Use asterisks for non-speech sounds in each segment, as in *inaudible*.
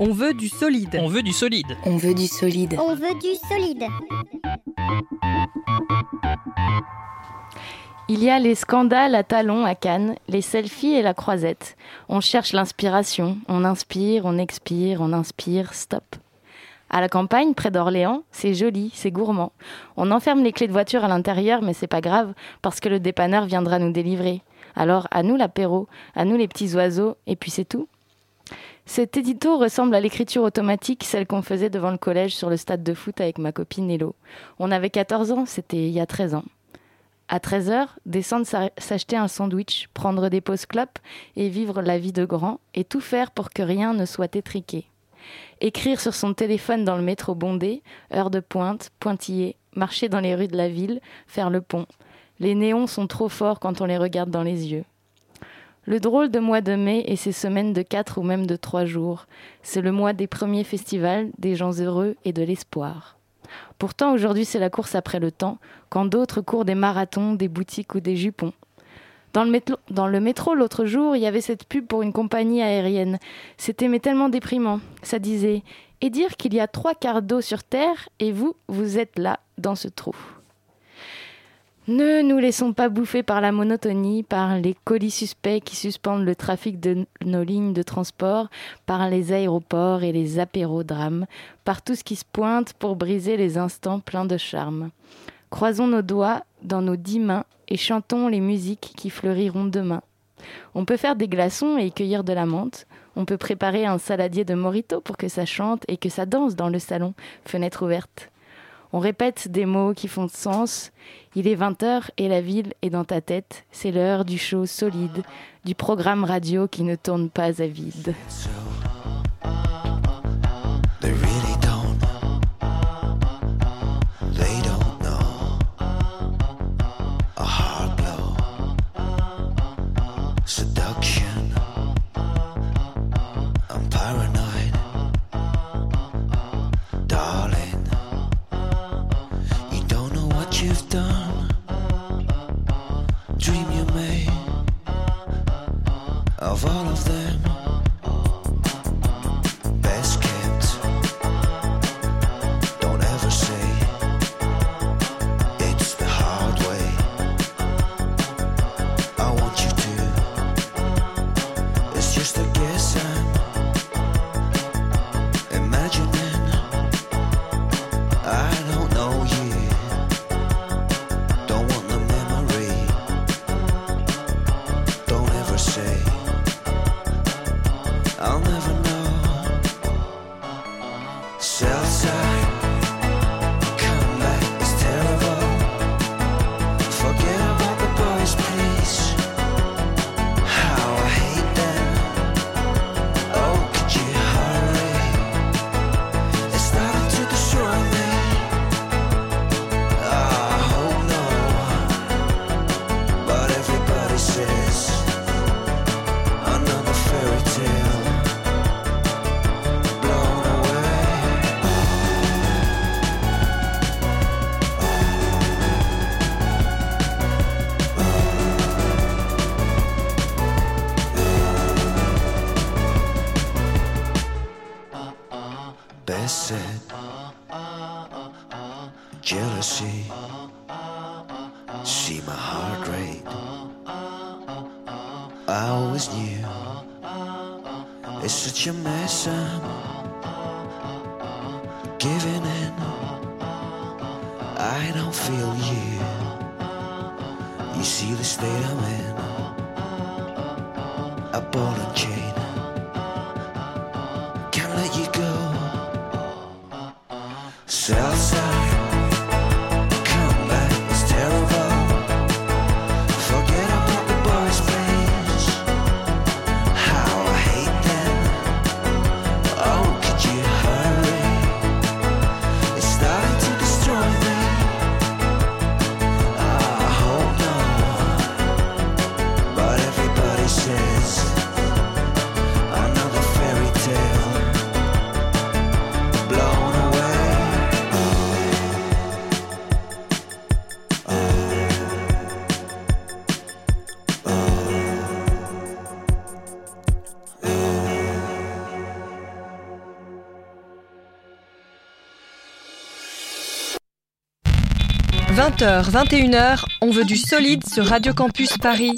On veut du solide. On veut du solide. On veut du solide. On veut du solide. Il y a les scandales à talons à Cannes, les selfies et la croisette. On cherche l'inspiration, on inspire, on expire, on inspire, stop. À la campagne, près d'Orléans, c'est joli, c'est gourmand. On enferme les clés de voiture à l'intérieur, mais c'est pas grave, parce que le dépanneur viendra nous délivrer. Alors, à nous l'apéro, à nous les petits oiseaux, et puis c'est tout. Cet édito ressemble à l'écriture automatique, celle qu'on faisait devant le collège sur le stade de foot avec ma copine Hello. On avait 14 ans, c'était il y a 13 ans. À 13h, descendre s'acheter un sandwich, prendre des pauses clopes et vivre la vie de grand et tout faire pour que rien ne soit étriqué. Écrire sur son téléphone dans le métro bondé, heure de pointe, pointillé, marcher dans les rues de la ville, faire le pont. Les néons sont trop forts quand on les regarde dans les yeux. Le drôle de mois de mai et ses semaines de quatre ou même de trois jours, c'est le mois des premiers festivals, des gens heureux et de l'espoir. Pourtant, aujourd'hui, c'est la course après le temps, quand d'autres courent des marathons, des boutiques ou des jupons. Dans le, métro, dans le métro, l'autre jour, il y avait cette pub pour une compagnie aérienne. C'était mais tellement déprimant. Ça disait Et dire qu'il y a trois quarts d'eau sur Terre et vous, vous êtes là, dans ce trou. Ne nous laissons pas bouffer par la monotonie, par les colis suspects qui suspendent le trafic de nos lignes de transport, par les aéroports et les apérodrames, par tout ce qui se pointe pour briser les instants pleins de charme. Croisons nos doigts dans nos dix mains et chantons les musiques qui fleuriront demain. On peut faire des glaçons et cueillir de la menthe. On peut préparer un saladier de morito pour que ça chante et que ça danse dans le salon, fenêtre ouverte. On répète des mots qui font sens. Il est 20h et la ville est dans ta tête. C'est l'heure du show solide, du programme radio qui ne tourne pas à vide. 20h, 21h, on veut du solide sur Radio Campus Paris.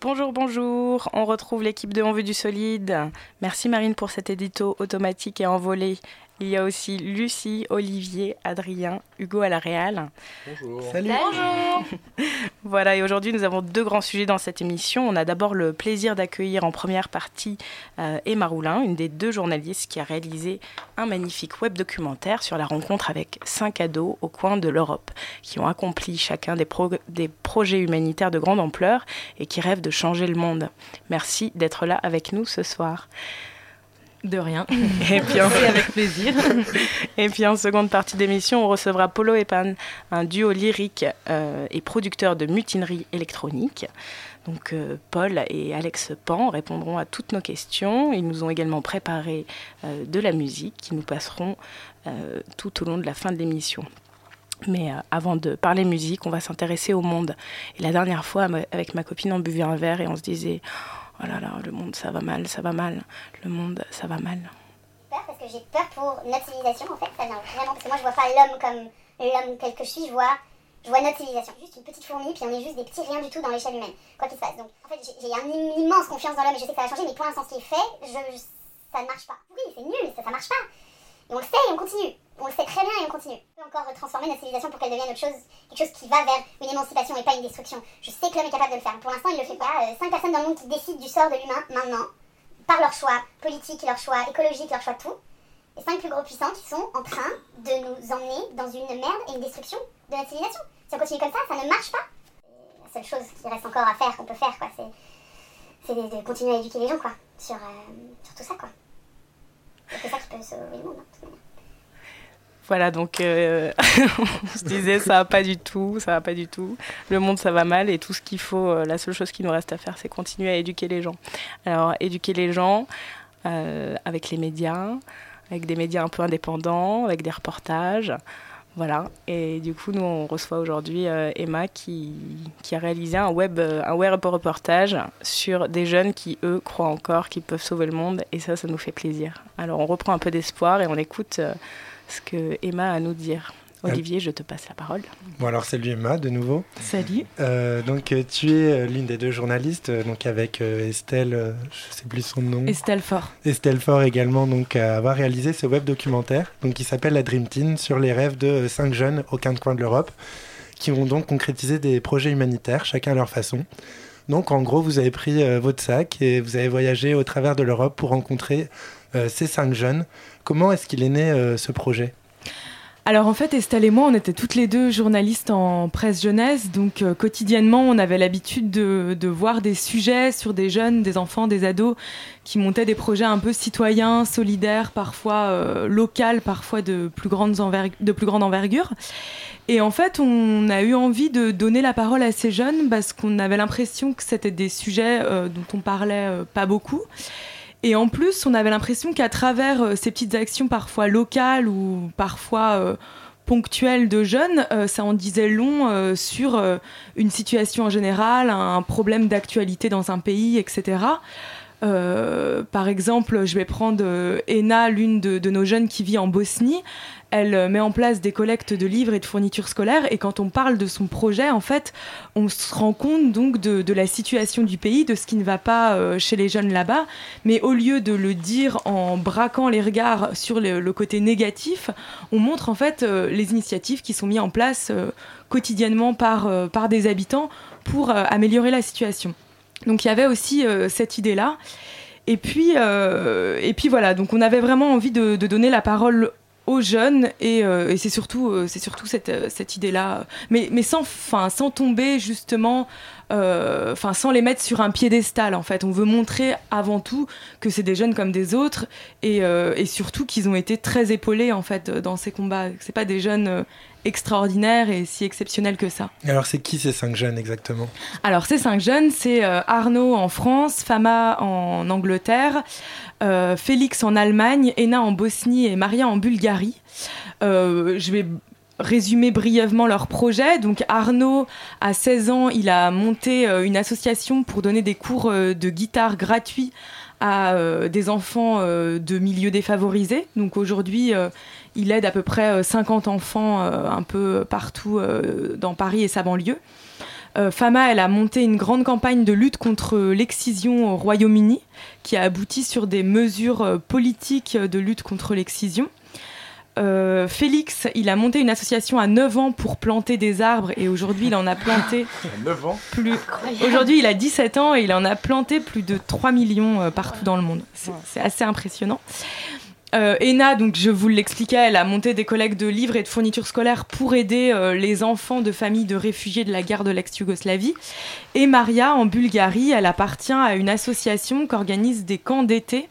Bonjour, bonjour. On retrouve l'équipe de On veut du solide. Merci Marine pour cet édito automatique et envolé il y a aussi Lucie, Olivier, Adrien, Hugo à la Réal. Bonjour. Salut. Bonjour. *laughs* voilà, et aujourd'hui nous avons deux grands sujets dans cette émission. On a d'abord le plaisir d'accueillir en première partie euh, Emma Roulin, une des deux journalistes qui a réalisé un magnifique web documentaire sur la rencontre avec cinq ados au coin de l'Europe, qui ont accompli chacun des, des projets humanitaires de grande ampleur et qui rêvent de changer le monde. Merci d'être là avec nous ce soir. De rien. *laughs* Et puis en... *laughs* avec plaisir. et puis en seconde partie d'émission, on recevra Polo et Pan, un duo lyrique euh, et producteur de mutinerie électronique. Donc euh, Paul et Alex Pan répondront à toutes nos questions. Ils nous ont également préparé euh, de la musique qui nous passeront tout au long de la fin de l'émission. Mais avant de parler musique, on va s'intéresser au monde. Et la dernière fois, avec ma copine, on buvait un verre et on se disait oh là là, le monde ça va mal, ça va mal, le monde ça va mal. Peur parce que j'ai peur pour notre civilisation en fait, ça vient vraiment parce que moi je vois pas l'homme comme l'homme tel que je suis, je vois, je vois notre civilisation, juste une petite fourmi, puis on est juste des petits riens du tout dans l'échelle humaine, quoi qu'il se passe. Donc en fait j'ai une immense confiance dans l'homme et je sais que ça va changer, mais pour l'instant ce qui est fait, ça ne marche pas. Oui, c'est nul, ça, ça marche pas. Et on le sait et on continue. On le sait très bien et on continue. On peut encore transformer notre civilisation pour qu'elle devienne autre chose, quelque chose qui va vers une émancipation et pas une destruction. Je sais que l'homme est capable de le faire. Pour l'instant, il le fait pas. Euh, cinq personnes dans le monde qui décident du sort de l'humain maintenant, par leur choix politique, leur choix écologique, leur choix tout. Et cinq plus gros puissants qui sont en train de nous emmener dans une merde et une destruction de notre civilisation. Si on continue comme ça, ça ne marche pas. La seule chose qui reste encore à faire, qu'on peut faire, quoi, c'est, de, continuer à éduquer les gens, quoi, sur, euh, tout ça, quoi. C'est ça qui peut sauver le monde, hein, Voilà, donc euh, *laughs* on se disait ça va pas du tout, ça va pas du tout. Le monde ça va mal et tout ce qu'il faut, euh, la seule chose qui nous reste à faire, c'est continuer à éduquer les gens. Alors éduquer les gens euh, avec les médias, avec des médias un peu indépendants, avec des reportages. Voilà, et du coup, nous, on reçoit aujourd'hui Emma qui, qui, a réalisé un web, un web reportage sur des jeunes qui, eux, croient encore qu'ils peuvent sauver le monde, et ça, ça nous fait plaisir. Alors, on reprend un peu d'espoir et on écoute ce que Emma a à nous dire. Olivier, je te passe la parole. Bon alors salut Emma de nouveau. Salut. Euh, donc tu es l'une des deux journalistes, donc avec Estelle, euh, je sais plus son nom. Estelle Fort. Estelle Fort également, donc à avoir réalisé ce web documentaire, donc qui s'appelle La Dream Team sur les rêves de cinq jeunes au quinze coin de l'Europe, qui ont donc concrétisé des projets humanitaires, chacun à leur façon. Donc en gros, vous avez pris euh, votre sac et vous avez voyagé au travers de l'Europe pour rencontrer ces cinq jeunes. Comment est-ce qu'il est né ce projet? Alors en fait, Estelle et moi, on était toutes les deux journalistes en presse jeunesse, donc euh, quotidiennement, on avait l'habitude de, voir des sujets sur des jeunes, des enfants, des ados qui montaient des projets un peu citoyens, solidaires, parfois euh, locaux, parfois de plus, grandes grande envergure. Et en fait, on a eu envie de donner la parole à ces jeunes parce qu'on avait l'impression que c'était des sujets euh, dont on parlait euh, pas beaucoup. Et en plus, on avait l'impression qu'à travers euh, ces petites actions parfois locales ou parfois euh, ponctuelles de jeunes, euh, ça en disait long sur une situation en général, un problème d'actualité dans un pays, etc. Euh, par exemple, je vais prendre Ena, l'une de, nos jeunes qui vit en Bosnie. Elle met en place des collectes de livres et de fournitures scolaires. Et quand on parle de son projet, en fait, on se rend compte donc de, la situation du pays, de ce qui ne va pas euh, chez les jeunes là-bas. Mais au lieu de le dire en braquant les regards sur le, le côté négatif, on montre en fait euh, les initiatives qui sont mises en place euh, quotidiennement par, par des habitants pour améliorer la situation. Donc il y avait aussi euh, cette idée-là. Et puis, euh, et puis voilà, donc on avait vraiment envie de, donner la parole aux jeunes et, euh, c'est surtout, surtout cette, cette idée-là, mais, mais sans, sans tomber justement, sans les mettre sur un piédestal en fait. On veut montrer avant tout que c'est des jeunes comme des autres et, et surtout qu'ils ont été très épaulés en fait dans ces combats. C'est pas des jeunes extraordinaire et si exceptionnel que ça. Alors c'est qui ces cinq jeunes exactement? Alors ces cinq jeunes, c'est euh, Arnaud en France, Fama en Angleterre, euh, Félix en Allemagne, Ena en Bosnie et Maria en Bulgarie. Euh, je vais résumer brièvement leur projet. Donc Arnaud, à 16 ans, il a monté une association pour donner des cours de guitare gratuits à des enfants de milieux défavorisés. Donc aujourd'hui, il aide à peu près 50 enfants un peu partout dans Paris et sa banlieue. Euh, Fama, elle a monté une grande campagne de lutte contre l'excision au Royaume-Uni, qui a abouti sur des mesures euh, politiques de lutte contre l'excision. Euh, Félix, il a monté une association à 9 ans pour planter des arbres et aujourd'hui il en a planté *laughs* 9 ans plus Aujourd'hui, il a 17 ans et il en a planté plus de 3 millions partout dans le monde. C'est assez impressionnant. Euh, Ena, donc je vous l'expliquais, elle a monté des collègues de livres et de fournitures scolaires pour aider euh, les enfants de familles de réfugiés de la guerre de l'ex-Yougoslavie. Et Maria, en Bulgarie, elle appartient à une association qui organise des camps d'été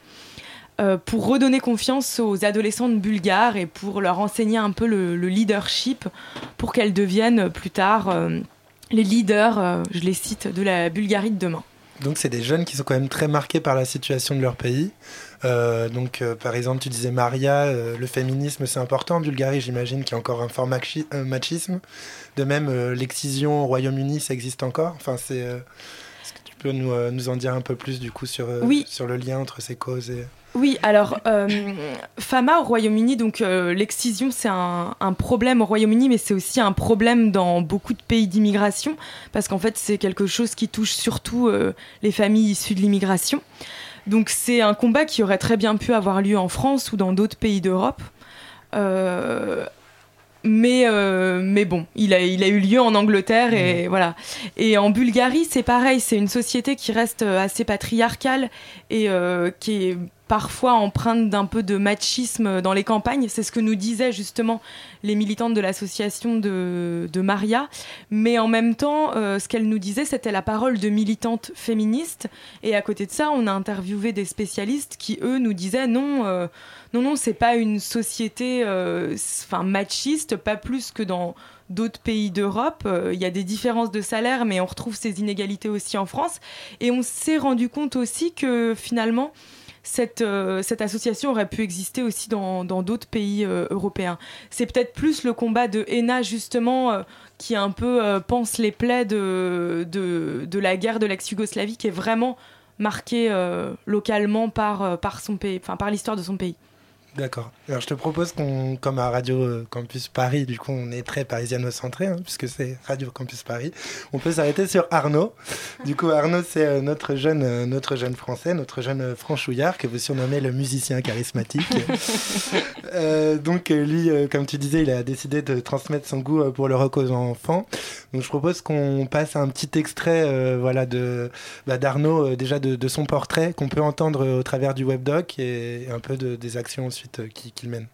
euh, pour redonner confiance aux adolescentes bulgares et pour leur enseigner un peu le, le leadership pour qu'elles deviennent plus tard les leaders, je les cite, de la Bulgarie de demain. Donc c'est des jeunes qui sont quand même très marqués par la situation de leur pays. Euh, donc, euh, par exemple, tu disais Maria, euh, le féminisme c'est important en Bulgarie, j'imagine qu'il y a encore un fort machisme. De même, l'excision au Royaume-Uni, ça existe encore. Enfin, c'est. Est-ce que tu peux nous, nous, en dire un peu plus du coup sur, sur le lien entre ces causes et... Oui, alors, Fama au Royaume-Uni, donc l'excision, c'est un, un, problème au Royaume-Uni, mais c'est aussi un problème dans beaucoup de pays d'immigration, parce qu'en fait, c'est quelque chose qui touche surtout les familles issues de l'immigration. Donc c'est un combat qui aurait très bien pu avoir lieu en France ou dans d'autres pays d'Europe. Euh, mais, euh, mais bon, il a, il a eu lieu en Angleterre et mmh. voilà. Et en Bulgarie, c'est pareil, c'est une société qui reste assez patriarcale et euh, qui est parfois empreinte d'un peu de machisme dans les campagnes. C'est ce que nous disaient justement les militantes de l'association de, Maria. Mais en même temps, euh, ce qu'elle nous disait, c'était la parole de militantes féministes. Et à côté de ça, on a interviewé des spécialistes qui, eux, nous disaient non, euh, non, non, c'est pas une société euh, enfin machiste, pas plus que dans d'autres pays d'Europe. Il y a des différences de salaire, mais on retrouve ces inégalités aussi en France. Et on s'est rendu compte aussi que finalement, cette, euh, cette association aurait pu exister aussi dans d'autres pays euh, européens. C'est peut-être plus le combat de ENA, justement, euh, qui un peu pense les plaies de, de, la guerre de l'ex-Yougoslavie, qui est vraiment marquée localement par, par, son pays, par l'histoire de son pays. D'accord. Alors je te propose qu'on, comme à Radio euh, Campus Paris, du coup on est très parisiano-centré, hein, puisque c'est Radio Campus Paris, on peut s'arrêter sur Arnaud. Du coup Arnaud c'est euh, notre jeune, euh, notre jeune français, notre jeune franchouillard que vous surnommez le musicien charismatique. *laughs* donc lui, comme tu disais, il a décidé de transmettre son goût pour le rock aux enfants. Donc je propose qu'on passe un petit extrait voilà, de, bah, d'Arnaud, déjà de, de, son portrait, qu'on peut entendre au travers du webdoc et un peu de, des actions aussi euh, qu'il mène.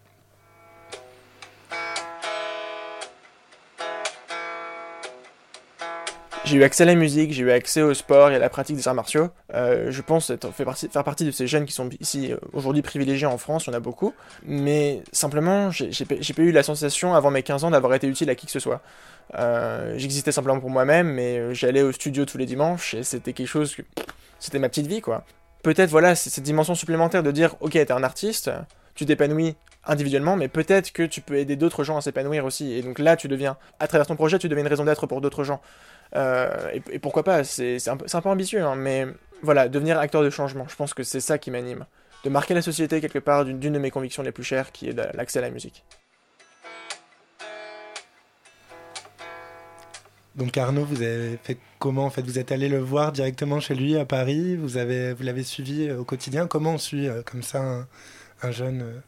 J'ai eu accès à la musique, j'ai eu accès au sport et à la pratique des arts martiaux. Euh, je pense être, faire, partie, faire partie de ces jeunes qui sont ici euh, aujourd'hui privilégiés en France, il y en a beaucoup. Mais simplement, j'ai pas eu la sensation avant mes 15 ans d'avoir été utile à qui que ce soit. J'existais simplement pour moi-même, mais j'allais au studio tous les dimanches et c'était quelque chose que. C'était ma petite vie, quoi. Peut-être, voilà, cette dimension supplémentaire de dire, ok, t'es un artiste, tu t'épanouis individuellement, mais peut-être que tu peux aider d'autres gens à s'épanouir aussi. Et donc là, tu deviens, à travers ton projet, tu deviens une raison d'être pour d'autres gens. Euh, et, pourquoi pas C'est un, peu ambitieux, hein, mais voilà, devenir acteur de changement, je pense que c'est ça qui m'anime. De marquer la société quelque part d'une de mes convictions les plus chères, qui est l'accès à la musique. Donc Arnaud, vous avez fait comment en fait Vous êtes allé le voir directement chez lui à Paris Vous vous l'avez suivi au quotidien Comment on suit euh, comme ça jeune euh,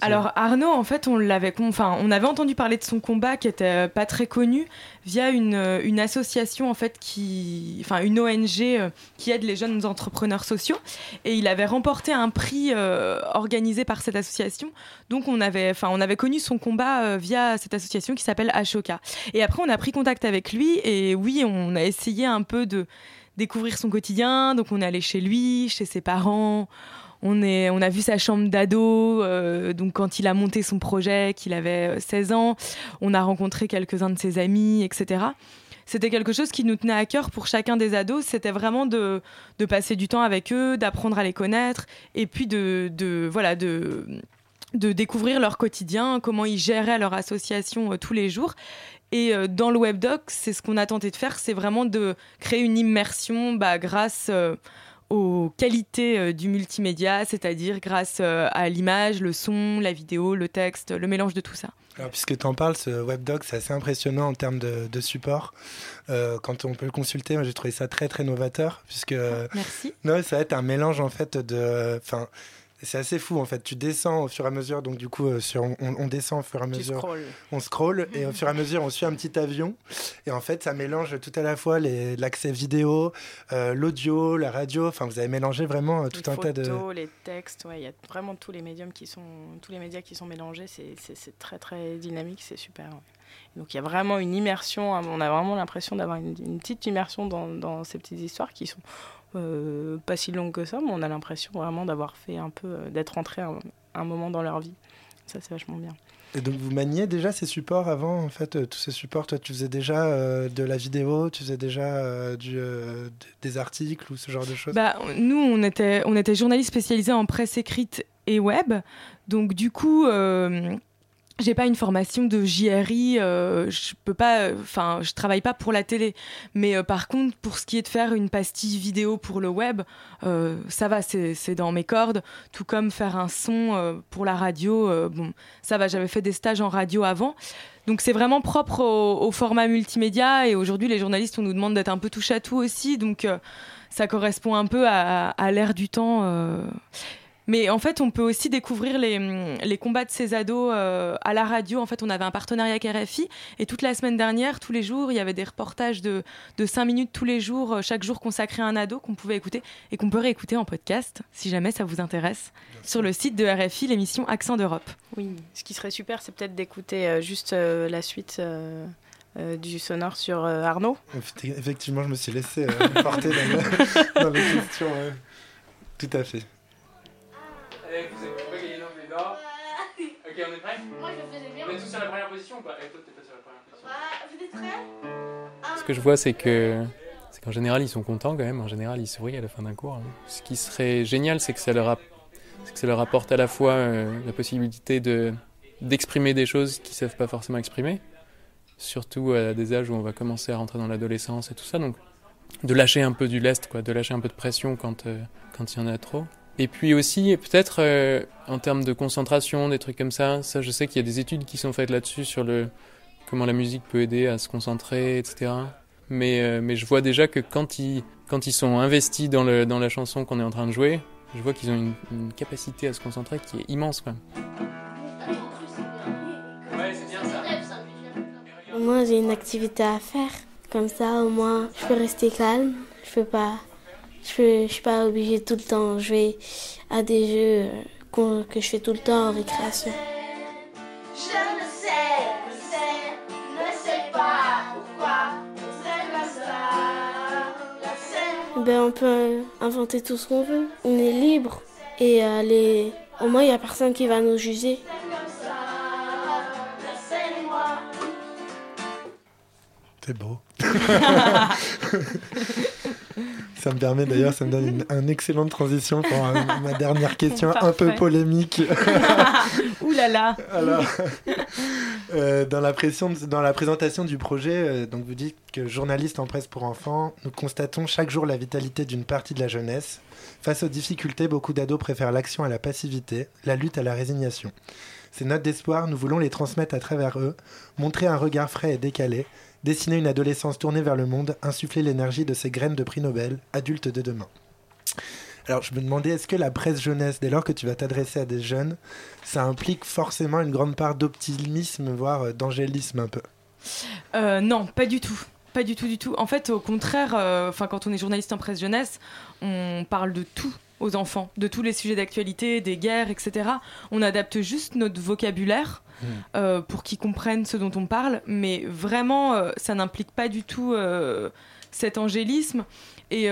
alors Arnaud, en fait, on l'avait, enfin, on avait entendu parler de son combat qui était euh, pas très connu via une, euh, une association en fait qui, enfin, une ONG qui aide les jeunes entrepreneurs sociaux, et il avait remporté un prix organisé par cette association. Donc on avait, enfin, on avait connu son combat via cette association qui s'appelle Ashoka. Et après, on a pris contact avec lui, et oui, on a essayé un peu de découvrir son quotidien. Donc on est allé chez lui, chez ses parents on, est, on a vu sa chambre d'ado, euh, donc quand il a monté son projet, qu'il avait 16 euh, ans, on a rencontré quelques-uns de ses amis, etc. C'était quelque chose qui nous tenait à cœur pour chacun des ados. C'était vraiment de, passer du temps avec eux, d'apprendre à les connaître, et puis de, voilà, de, découvrir leur quotidien, comment ils géraient leur association tous les jours. Et dans le webdoc, c'est ce qu'on a tenté de faire, c'est vraiment de créer une immersion bah, grâce aux qualités du multimédia, c'est-à-dire grâce à l'image, le son, la vidéo, le texte, le mélange de tout ça. Alors, puisque tu en parles, ce webdoc, c'est assez impressionnant en termes de, support. Euh, quand on peut le consulter, j'ai trouvé ça très très novateur, puisque Merci. non, ça va être un mélange en fait de, enfin, c'est assez fou en fait. Tu descends au fur et à mesure, donc du coup, euh, sur, on, descend au fur et à mesure. On scroll et au *laughs* fur et à mesure, on suit un petit avion. Et en fait, ça mélange tout à la fois l'accès vidéo, euh, l'audio, la radio. Enfin, vous avez mélangé vraiment euh, tout un tas de. Les textes, il y a vraiment tous les médiums qui sont, tous les médias qui sont mélangés. C'est très très dynamique, c'est super. Donc il y a vraiment une immersion. On a vraiment l'impression d'avoir une, petite immersion dans, dans ces petites histoires qui sont euh, pas si longue que ça, mais on a l'impression vraiment d'avoir fait un peu, euh, d'être entré un, un, moment dans leur vie. Ça, c'est vachement bien. Et donc, vous maniez déjà ces supports avant, en fait, euh, tous ces supports? Toi, tu faisais déjà de la vidéo, tu faisais déjà du, des articles ou ce genre de choses? Bah, Nous, on était, on était journalistes spécialisés en presse écrite et web. Donc, du coup, j'ai pas une formation de JRI, euh, je peux pas, enfin, je travaille pas pour la télé. Mais euh, par contre, pour ce qui est de faire une pastille vidéo pour le web, euh, ça va, c'est dans mes cordes. Tout comme faire un son pour la radio, bon, ça va. J'avais fait des stages en radio avant. Donc c'est vraiment propre au, format multimédia. Et aujourd'hui, les journalistes, on nous demande d'être un peu touche à tout aussi. Donc ça correspond un peu à, à l'ère du temps. Mais en fait, on peut aussi découvrir les, les combats de ces ados euh, à la radio. En fait, on avait un partenariat avec RFI et toute la semaine dernière, tous les jours, il y avait des reportages de, de 5 minutes tous les jours, euh, chaque jour consacré à un ado qu'on pouvait écouter et qu'on peut réécouter en podcast si jamais ça vous intéresse sur le site de RFI, l'émission Accent d'Europe. Oui, ce qui serait super, c'est peut-être d'écouter euh, juste la suite. du sonore sur Arnaud. Effectivement, je me suis laissé porter dans, *laughs* dans, les questions. Tout à fait. Allez, vous pouvez gagner donc les dents. Ok, on est prêts Moi je faisais bien. On est tous sur la première position ou pas? Et eh, toi t'es pas sur la première position. Vous êtes prêts? Ce que je vois c'est que c'est qu'en général ils sont contents quand même, en général ils sourient à la fin d'un cours. Hein. Ce qui serait génial c'est que ça leur, que ça leur apporte à la fois euh, la possibilité de d'exprimer des choses qu'ils savent pas forcément exprimer, surtout à des âges où on va commencer à rentrer dans l'adolescence et tout ça, donc de lâcher un peu du lest, quoi, de lâcher un peu de pression quand euh, quand il y en a trop. Et puis aussi, peut-être euh, en termes de concentration, des trucs comme ça, ça je sais qu'il y a des études qui sont faites là-dessus sur le comment la musique peut aider à se concentrer, etc. Mais, euh, mais je vois déjà que quand ils, quand ils sont investis dans, le, dans la chanson qu'on est en train de jouer, je vois qu'ils ont une, capacité à se concentrer qui est immense. Quoi. Au moins j'ai une activité à faire. Comme ça, au moins, je peux rester calme. Je peux pas je ne suis pas obligée tout le temps jouer à des jeux euh, que je fais tout le temps en récréation. Je ne sais, ne sais, ne sais pas pourquoi Ben, on peut inventer tout ce qu'on veut. On est libre et euh, au moins il n'y a personne qui va nous juger. C'est beau. *laughs* Ça me permet d'ailleurs, ça me donne une, une excellente transition pour ma *laughs* dernière question un peu polémique. *laughs* Ouh là là Alors, euh, dans, la pression, dans la présentation du projet, euh, donc vous dites que journaliste en presse pour enfants, nous constatons chaque jour la vitalité d'une partie de la jeunesse. Face aux difficultés, beaucoup d'ados préfèrent l'action à la passivité, la lutte à la résignation. Ces notes d'espoir, nous voulons les transmettre à travers eux, montrer un regard frais et décalé, dessiner une adolescence tournée vers le monde, insuffler l'énergie de ces graines de prix Nobel, adultes de demain. Alors je me demandais, est-ce que la presse jeunesse, dès lors que tu vas t'adresser à des jeunes, ça implique forcément une grande part d'optimisme, voire euh, d'angélisme un peu? Euh, Non, pas du tout. Pas du tout, du tout. En fait, au contraire, euh, quand on est journaliste en presse jeunesse, on parle de tout aux enfants, de tous les sujets d'actualité, des guerres, etc. On adapte juste notre vocabulaire hmm. euh, pour qu'ils comprennent ce dont on parle, mais vraiment, euh, ça n'implique pas du tout euh, cet angélisme. Et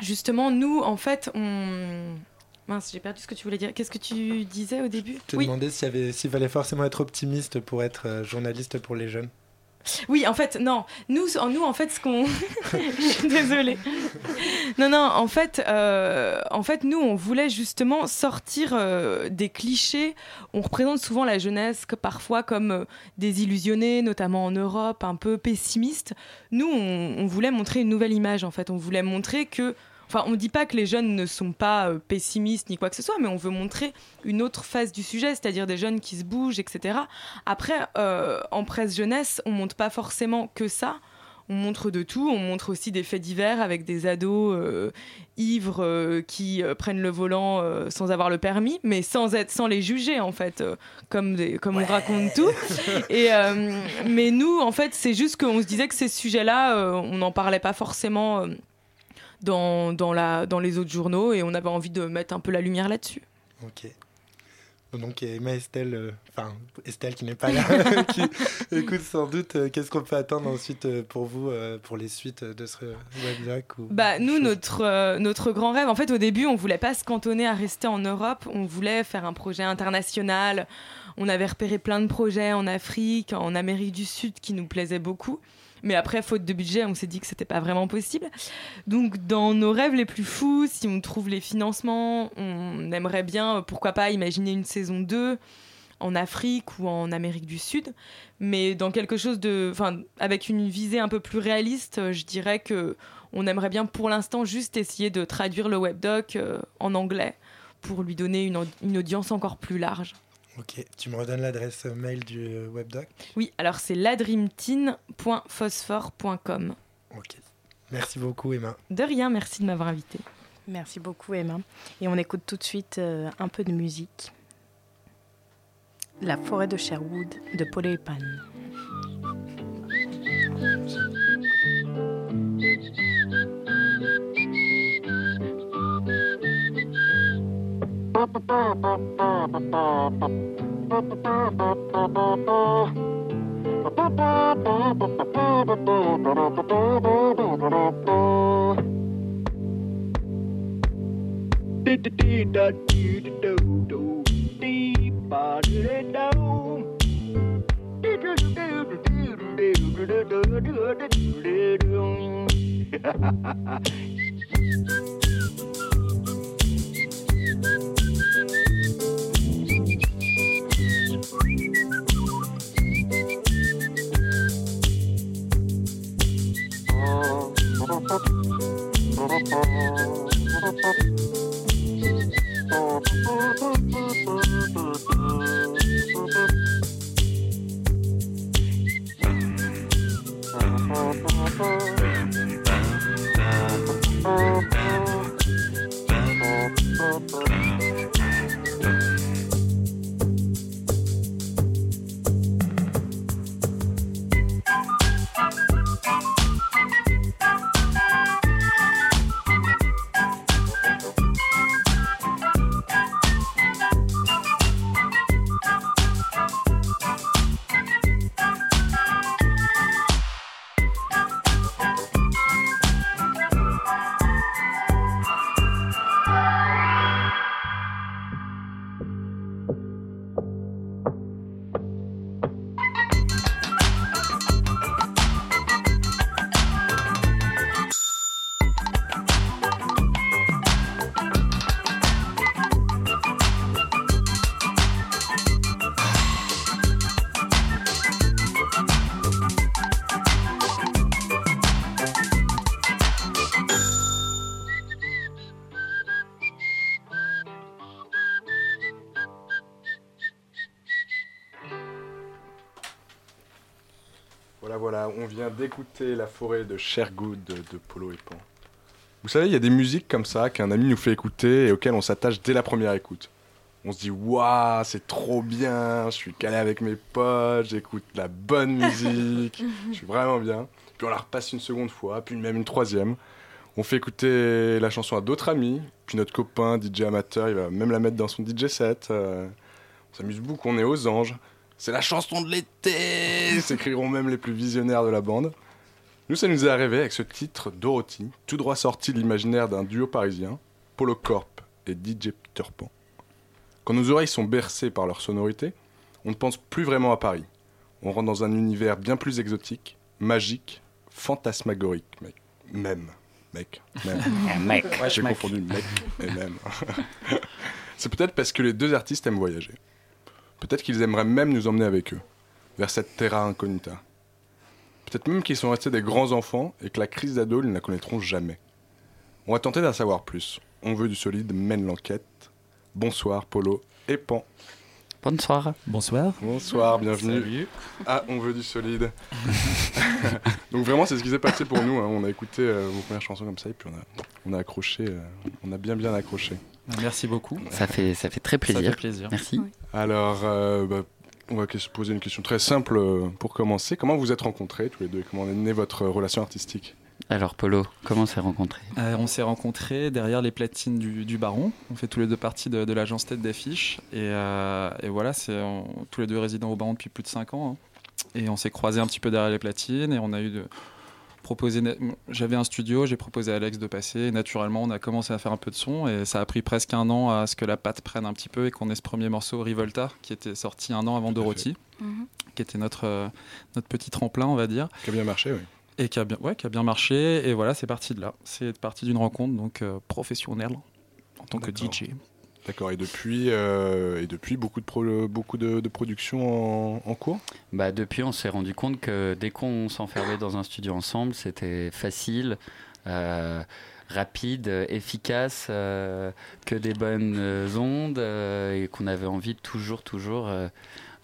justement, nous, en fait, on... Mince, j'ai perdu ce que tu voulais dire. Qu'est-ce que tu disais au début? Je te demandais s'il fallait forcément être optimiste pour être journaliste pour les jeunes. Oui, en fait, non. Nous, nous en fait, ce qu'on. *laughs* Désolée. Non, non, en fait, euh, en fait, nous, on voulait justement sortir euh, des clichés. On représente souvent la jeunesse parfois comme euh, désillusionnée, notamment en Europe, un peu pessimiste. Nous, on voulait montrer une nouvelle image, en fait. On voulait montrer que Enfin, on ne dit pas que les jeunes ne sont pas euh, pessimistes ni quoi que ce soit, mais on veut montrer une autre phase du sujet, c'est-à-dire des jeunes qui se bougent, etc. Après, euh, en presse jeunesse, on montre pas forcément que ça. On montre de tout, on montre aussi des faits divers avec des ados euh, ivres qui prennent le volant sans avoir le permis, mais sans être, sans les juger en fait, comme des, comme on raconte tout. Et mais nous, en fait, c'est juste qu'on se disait que ces sujets-là, on n'en parlait pas forcément dans, dans, la, dans les autres journaux et on avait envie de mettre un peu la lumière là-dessus. Ok. Donc Emma Estelle, euh, enfin Estelle qui n'est pas là, *laughs* qui écoute sans doute. Euh, qu'est-ce qu'on peut attendre ensuite euh, pour vous pour les suites de ce webdoc ou Bah nous notre notre grand rêve. En fait au début on voulait pas se cantonner à rester en Europe. On voulait faire un projet international. On avait repéré plein de projets en Afrique, en Amérique du Sud qui nous plaisaient beaucoup. Mais après, faute de budget, on s'est dit que c'était pas vraiment possible. Donc, dans nos rêves les plus fous, si on trouve les financements, on aimerait bien, pourquoi pas, imaginer une saison 2 en Afrique ou en Amérique du Sud. Mais dans quelque chose de. Enfin, avec une visée un peu plus réaliste, je dirais que on aimerait bien pour l'instant juste essayer de traduire le webdoc euh, en anglais pour lui donner une audience encore plus large. Ok, tu me redonnes l'adresse mail du webdoc Oui, alors c'est ladreamteen.phosphore.com. Ok. Merci beaucoup Emma. De rien, merci de m'avoir invité. Merci beaucoup Emma. Et on écoute tout de suite euh, un peu de musique. La forêt de Sherwood de Paul et Pan. D'écouter La forêt de Shergood de Polo et Pan. Vous savez, il y a des musiques comme ça qu'un ami nous fait écouter et auxquelles on s'attache dès la première écoute. On se dit, waouh, c'est trop bien, je suis calé avec mes potes, j'écoute la bonne musique, *laughs* je suis vraiment bien. Puis on la repasse une seconde fois, puis même une troisième. On fait écouter la chanson à d'autres amis, puis notre copain DJ amateur, il va même la mettre dans son DJ set. Euh, on s'amuse beaucoup, on est aux anges. C'est la chanson de l'été *laughs* s'écriront même les plus visionnaires de la bande. Nous, ça nous est arrivé avec ce titre Dorothy, tout droit sorti de l'imaginaire d'un duo parisien, Polo Corp et DJ Peter Pan. Quand nos oreilles sont bercées par leur sonorité, on ne pense plus vraiment à Paris. On rentre dans un univers bien plus exotique, magique, fantasmagorique, mec. Même, mec, même. *laughs* Mec. Ouais, J'ai confondu mec et même. *laughs* C'est peut-être parce que les deux artistes aiment voyager. Peut-être qu'ils aimeraient même nous emmener avec eux, vers cette terra incognita. Peut-être même qu'ils sont restés des grands enfants et que la crise d'ado, ils ne la connaîtront jamais. On va tenter d'en savoir plus. On veut du solide, mène l'enquête. Bonsoir, Polo et Pan. Bonsoir. Bonsoir. Bonsoir, bienvenue. Salut. Ah, on veut du solide. *laughs* Donc vraiment, c'est ce qui s'est passé pour nous. hein. On a écouté euh, vos premières chansons comme ça et puis on a, on a accroché. euh, on a bien bien accroché. Merci beaucoup. Ça fait, ça fait très plaisir. Ça fait plaisir. Merci. Alors, euh, bah, on va se poser une question très simple euh, pour commencer. Comment vous êtes rencontrés tous les deux? Comment est née votre relation artistique? Alors, Polo, comment on s'est rencontrés? Euh, on s'est rencontrés derrière les platines du, du Baron. On fait tous les deux partie de, de l'agence tête d'affiche. Et, euh, et voilà, c'est tous les deux résidents au Baron depuis plus de 5 ans. hein. Et on s'est croisés un petit peu derrière les platines et on a eu de J'avais un studio, j'ai proposé à Alex de passer. Et naturellement, on a commencé à faire un peu de son et ça a pris presque un an à ce que la patte prenne un petit peu et qu'on ait ce premier morceau Rivolta qui était sorti un an avant Dorothy, Mhm. qui était notre, euh, notre petit tremplin, on va dire. Qui a bien marché, oui. Et qui a bien, ouais, qui a bien marché. Et voilà, c'est parti de là. C'est parti d'une rencontre donc euh, professionnelle en tant que. DJ. D'accord. Et depuis, euh, et depuis beaucoup de pro- beaucoup de, de productions en, en cours? Bah, depuis, on s'est rendu compte que dès qu'on s'enfermait dans un studio ensemble, c'était facile, euh, rapide, efficace, euh, que des bonnes ondes, euh, et qu'on avait envie toujours, toujours euh,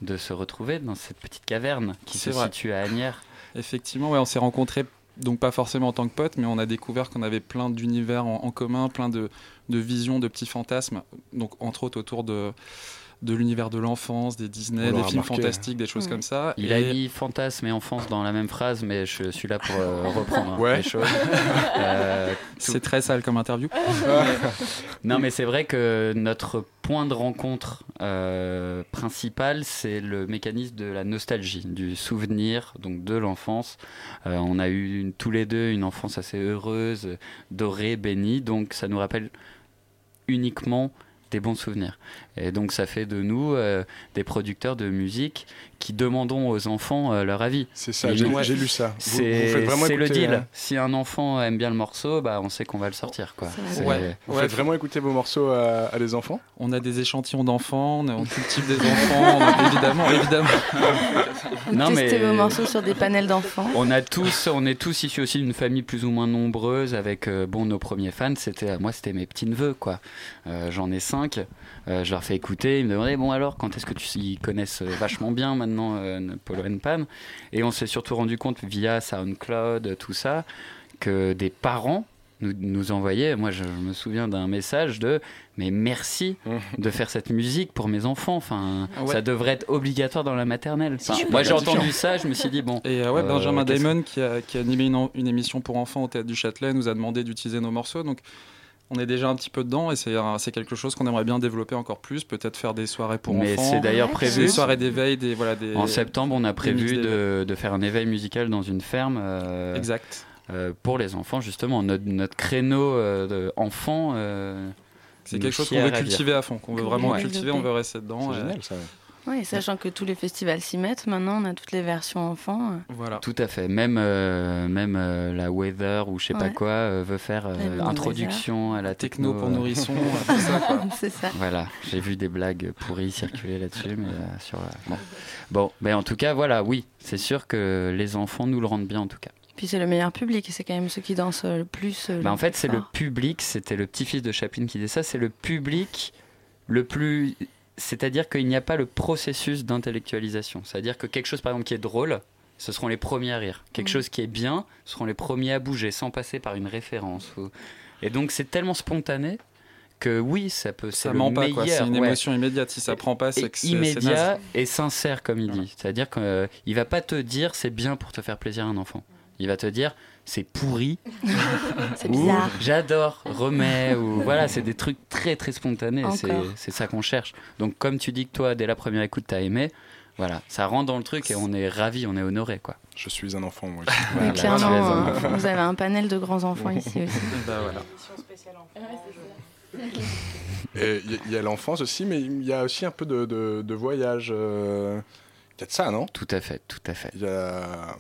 de se retrouver dans cette petite caverne qui se vrai. situe à Agnières. Effectivement, ouais, on s'est rencontrés, donc pas forcément en tant que potes, mais on a découvert qu'on avait plein d'univers en, en commun, plein de, de visions, de petits fantasmes, donc entre autres autour de, de l'univers de l'enfance, des Disney, des films remarqué. fantastiques, des choses Mm. comme ça. Il a mis fantasme et enfance dans la même phrase, mais je suis là pour euh, reprendre hein, Ouais. les choses. *laughs* Euh, C'est très sale comme interview. *laughs* non, mais c'est vrai que notre point de rencontre euh, principal, c'est le mécanisme de la nostalgie, du souvenir, donc de l'enfance. Euh, on a eu une- tous les deux une enfance assez heureuse, dorée, bénie, donc ça nous rappelle uniquement des bons souvenirs. Et donc ça fait de nous euh, des producteurs de musique qui demandons aux enfants euh, leur avis. C'est ça, j'ai- j'ai lu ça. Vous- C'est vous le deal. euh, Si un enfant aime bien le morceau, bah, on sait qu'on va le sortir. Quoi. Vous faites vraiment écouter vos morceaux à, à des enfants? On a des échantillons d'enfants, on, on cultive des enfants, on a- évidemment, évidemment. Non, Tester mais- vos morceaux sur des panels d'enfants. On a tous, on est tous issus aussi d'une famille plus ou moins nombreuse avec euh, bon nos premiers fans. C'était moi, c'était mes petits neveux quoi. Euh, J'en ai cinq. Euh, je leur fais écouter. Ils me demandaient bon alors quand est-ce que tu ils connaissent euh, vachement bien maintenant euh, Polo and Pan. Et on s'est surtout rendu compte via SoundCloud tout ça que des parents nous, nous envoyaient. Moi, je, me souviens d'un message de mais merci de faire cette musique pour mes enfants. Enfin, Ouais. ça devrait être obligatoire dans la maternelle. Enfin, moi, j'ai entendu ça, je me suis dit bon. Et euh, ouais, euh, Benjamin qu'est-ce- Damon, qui a, qui a animé une, une émission pour enfants au Théâtre du Châtelet, nous a demandé d'utiliser nos morceaux. Donc, on est déjà un petit peu dedans et c'est quelque chose qu'on aimerait bien développer encore plus. Peut-être faire des soirées pour Mais enfants. c'est d'ailleurs prévu. Des soirées d'éveil, des, voilà, des, En septembre, on a prévu de, de faire un éveil musical dans une ferme. euh, Exact. euh, pour les enfants, justement. Notre, notre créneau euh, enfant. euh, C'est quelque chose qu'on veut cultiver à fond, qu'on veut vraiment Ouais. cultiver, on veut rester dedans. C'est génial ça. Oui, sachant que tous les festivals s'y mettent, maintenant on a toutes les versions enfants. euh. Voilà. Tout à fait. Même, euh, même euh, la Weather ou je sais pas quoi euh, veut faire euh, introduction à la Techno techno. pour nourrissons, *laughs* ça. *laughs* C'est ça. Voilà, j'ai vu des blagues pourries circuler là-dessus, mais sur. euh, bon, bon, mais en tout cas, voilà, oui, c'est sûr que les enfants nous le rendent bien en tout cas. Puis c'est le meilleur public, c'est quand même ceux qui dansent le plus. euh, Bah, le en fait, c'est le fort. public, c'était le petit-fils de Chaplin qui disait ça, c'est le public le plus. C'est-à-dire qu'il n'y a pas le processus d'intellectualisation. C'est-à-dire que quelque chose, par exemple, qui est drôle, ce seront les premiers à rire. Quelque Mm. chose qui est bien, ce seront les premiers à bouger sans passer par une référence. ou- Et donc, c'est tellement spontané que oui, ça peut. Ça ment pas, C'est une ouais. émotion immédiate. Si ça prend pas, c'est Et que immédiat et sincère comme il dit. C'est-à-dire qu'il va pas te dire c'est bien pour te faire plaisir à un enfant. Il va te dire c'est pourri. *laughs* C'est bizarre. J'adore, remets ou voilà, c'est des trucs très très spontanés. C'est ça qu'on cherche. Donc comme tu dis que toi dès la première écoute t'as aimé, voilà, ça rentre dans le truc et on est ravi, on est honoré quoi. Je suis un enfant moi. *laughs* Voilà, clairement, un enfant. vous avez un panel de grands enfants ici aussi. *laughs* Bah, voilà. Et il y, a- il y a l'enfance aussi, mais il y a aussi un peu de, de, de voyage. euh, Peut-être ça, non? Tout à fait, tout à fait. Il y a...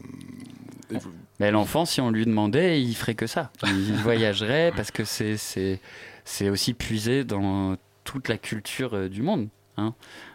Mais l'enfant, si on lui demandait, il ferait que ça. Il *laughs* voyagerait parce que c'est aussi puisé dans toute la culture euh, du monde. Hein.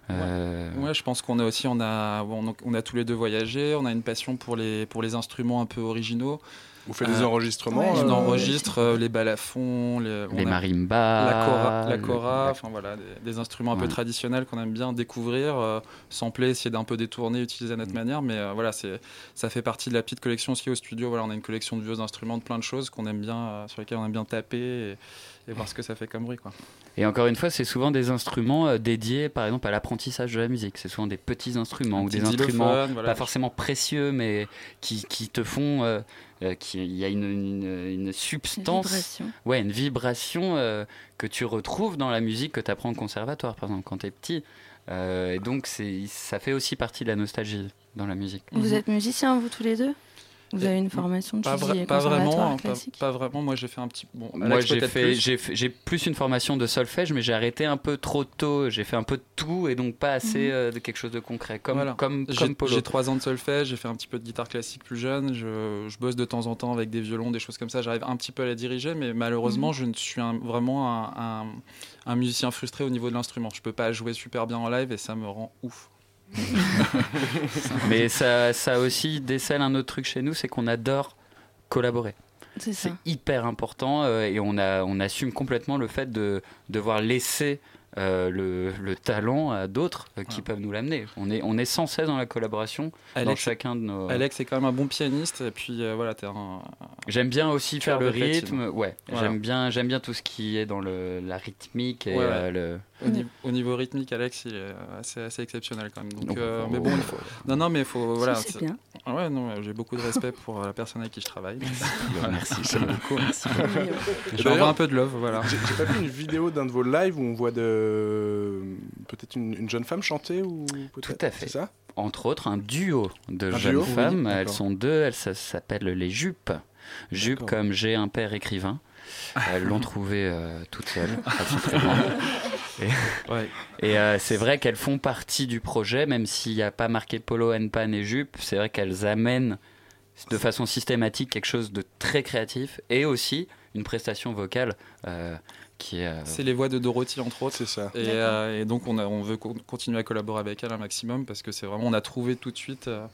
Euh, Ouais, je pense qu'on a aussi, on a, bon, on a tous les deux voyagé, on a une passion pour les, pour les instruments un peu originaux. Vous faites des enregistrements, On euh, enregistre euh, les balafons, les, marimbas, la cora, la le- cora, la- enfin voilà, des, des instruments un peu traditionnels qu'on aime bien découvrir, euh, sampler, essayer d'un peu détourner, utiliser à Mm. notre manière, mais euh, voilà, c'est, ça fait partie de la petite collection aussi au studio. Voilà, on a une collection de vieux instruments, de plein de choses qu'on aime bien, euh, sur lesquels on aime bien taper et, et voir ce que ça fait comme bruit, quoi. Et encore une fois, c'est souvent des instruments euh, dédiés, par exemple, à l'apprentissage de la musique. C'est souvent des petits instruments Un ou des instruments voilà. pas forcément précieux, mais qui, qui te font. euh, euh, qui- Il y a une, une, une substance. vibration. Ouais, une vibration euh, que tu retrouves dans la musique que tu apprends au conservatoire, par exemple, quand tu es petit. Euh, et donc, ça fait aussi partie de la nostalgie dans la musique. Vous êtes musicien, vous tous les deux? Vous avez une formation de Pas, vra- pas vraiment, hein, pas, classique pas vraiment. Moi, j'ai fait un petit. Bon, Moi, j'ai fait, plus. j'ai plus une formation de solfège, mais j'ai arrêté un peu trop tôt. J'ai fait un peu de tout et donc pas assez Mhm. euh, de quelque chose de concret, comme Voilà. comme J'ai- comme Polo. J'ai trois ans de solfège, j'ai fait un petit peu de guitare classique plus jeune, je, je bosse de temps en temps avec des violons, des choses comme ça. J'arrive un petit peu à la diriger, mais malheureusement, Mhm. je ne suis un- vraiment un, un- un musicien frustré au niveau de l'instrument. Je peux pas jouer super bien en live et ça me rend ouf. *laughs* Mais ça, ça aussi décèle un autre truc chez nous, c'est qu'on adore collaborer. C'est hyper important euh, et on, a, on assume complètement le fait de devoir laisser euh, le, le talent à d'autres euh, qui peuvent nous l'amener. On est, on est sans cesse dans la collaboration dans Alex- chacun de nos... Alex est quand même un bon pianiste et puis euh, voilà, un. J'aime bien aussi faire le rythme. Ouais, Voilà. j'aime bien, j'aime bien tout ce qui est dans le, la rythmique et Ouais, ouais. euh, le. Au, niveau, au niveau rythmique, Alex, il est assez, assez exceptionnel quand même. Donc, euh, mais bon, il faut... non, non, mais il faut voilà. c'est bien. Ah ouais, non, j'ai beaucoup de respect pour euh, la personne avec qui je travaille. Merci, *laughs* j'aime beaucoup. Merci. Je lui envoie un peu de love, voilà. J'ai pas vu une vidéo d'un de vos lives où on voit de peut-être une, une jeune femme chanter ou Tout à fait. C'est ça? Entre autres, un duo de Un jeunes duo, oui, femmes. elles sont deux. Elles s'appellent les Jupes. Jupes comme j'ai un père écrivain. Elles l'ont *laughs* trouvé euh, toutes seules. Et, Ouais. *laughs* et, euh, c'est vrai qu'elles font partie du projet, même s'il n'y a pas marqué polo, pan et jupe. C'est vrai qu'elles amènent de façon systématique quelque chose de très créatif et aussi une prestation vocale euh, qui est. euh, C'est les voix de Dorothy entre autres. C'est ça. Et, euh, et donc on, a- on veut co- continuer à collaborer avec elle un maximum parce que c'est vraiment on a trouvé tout de suite euh,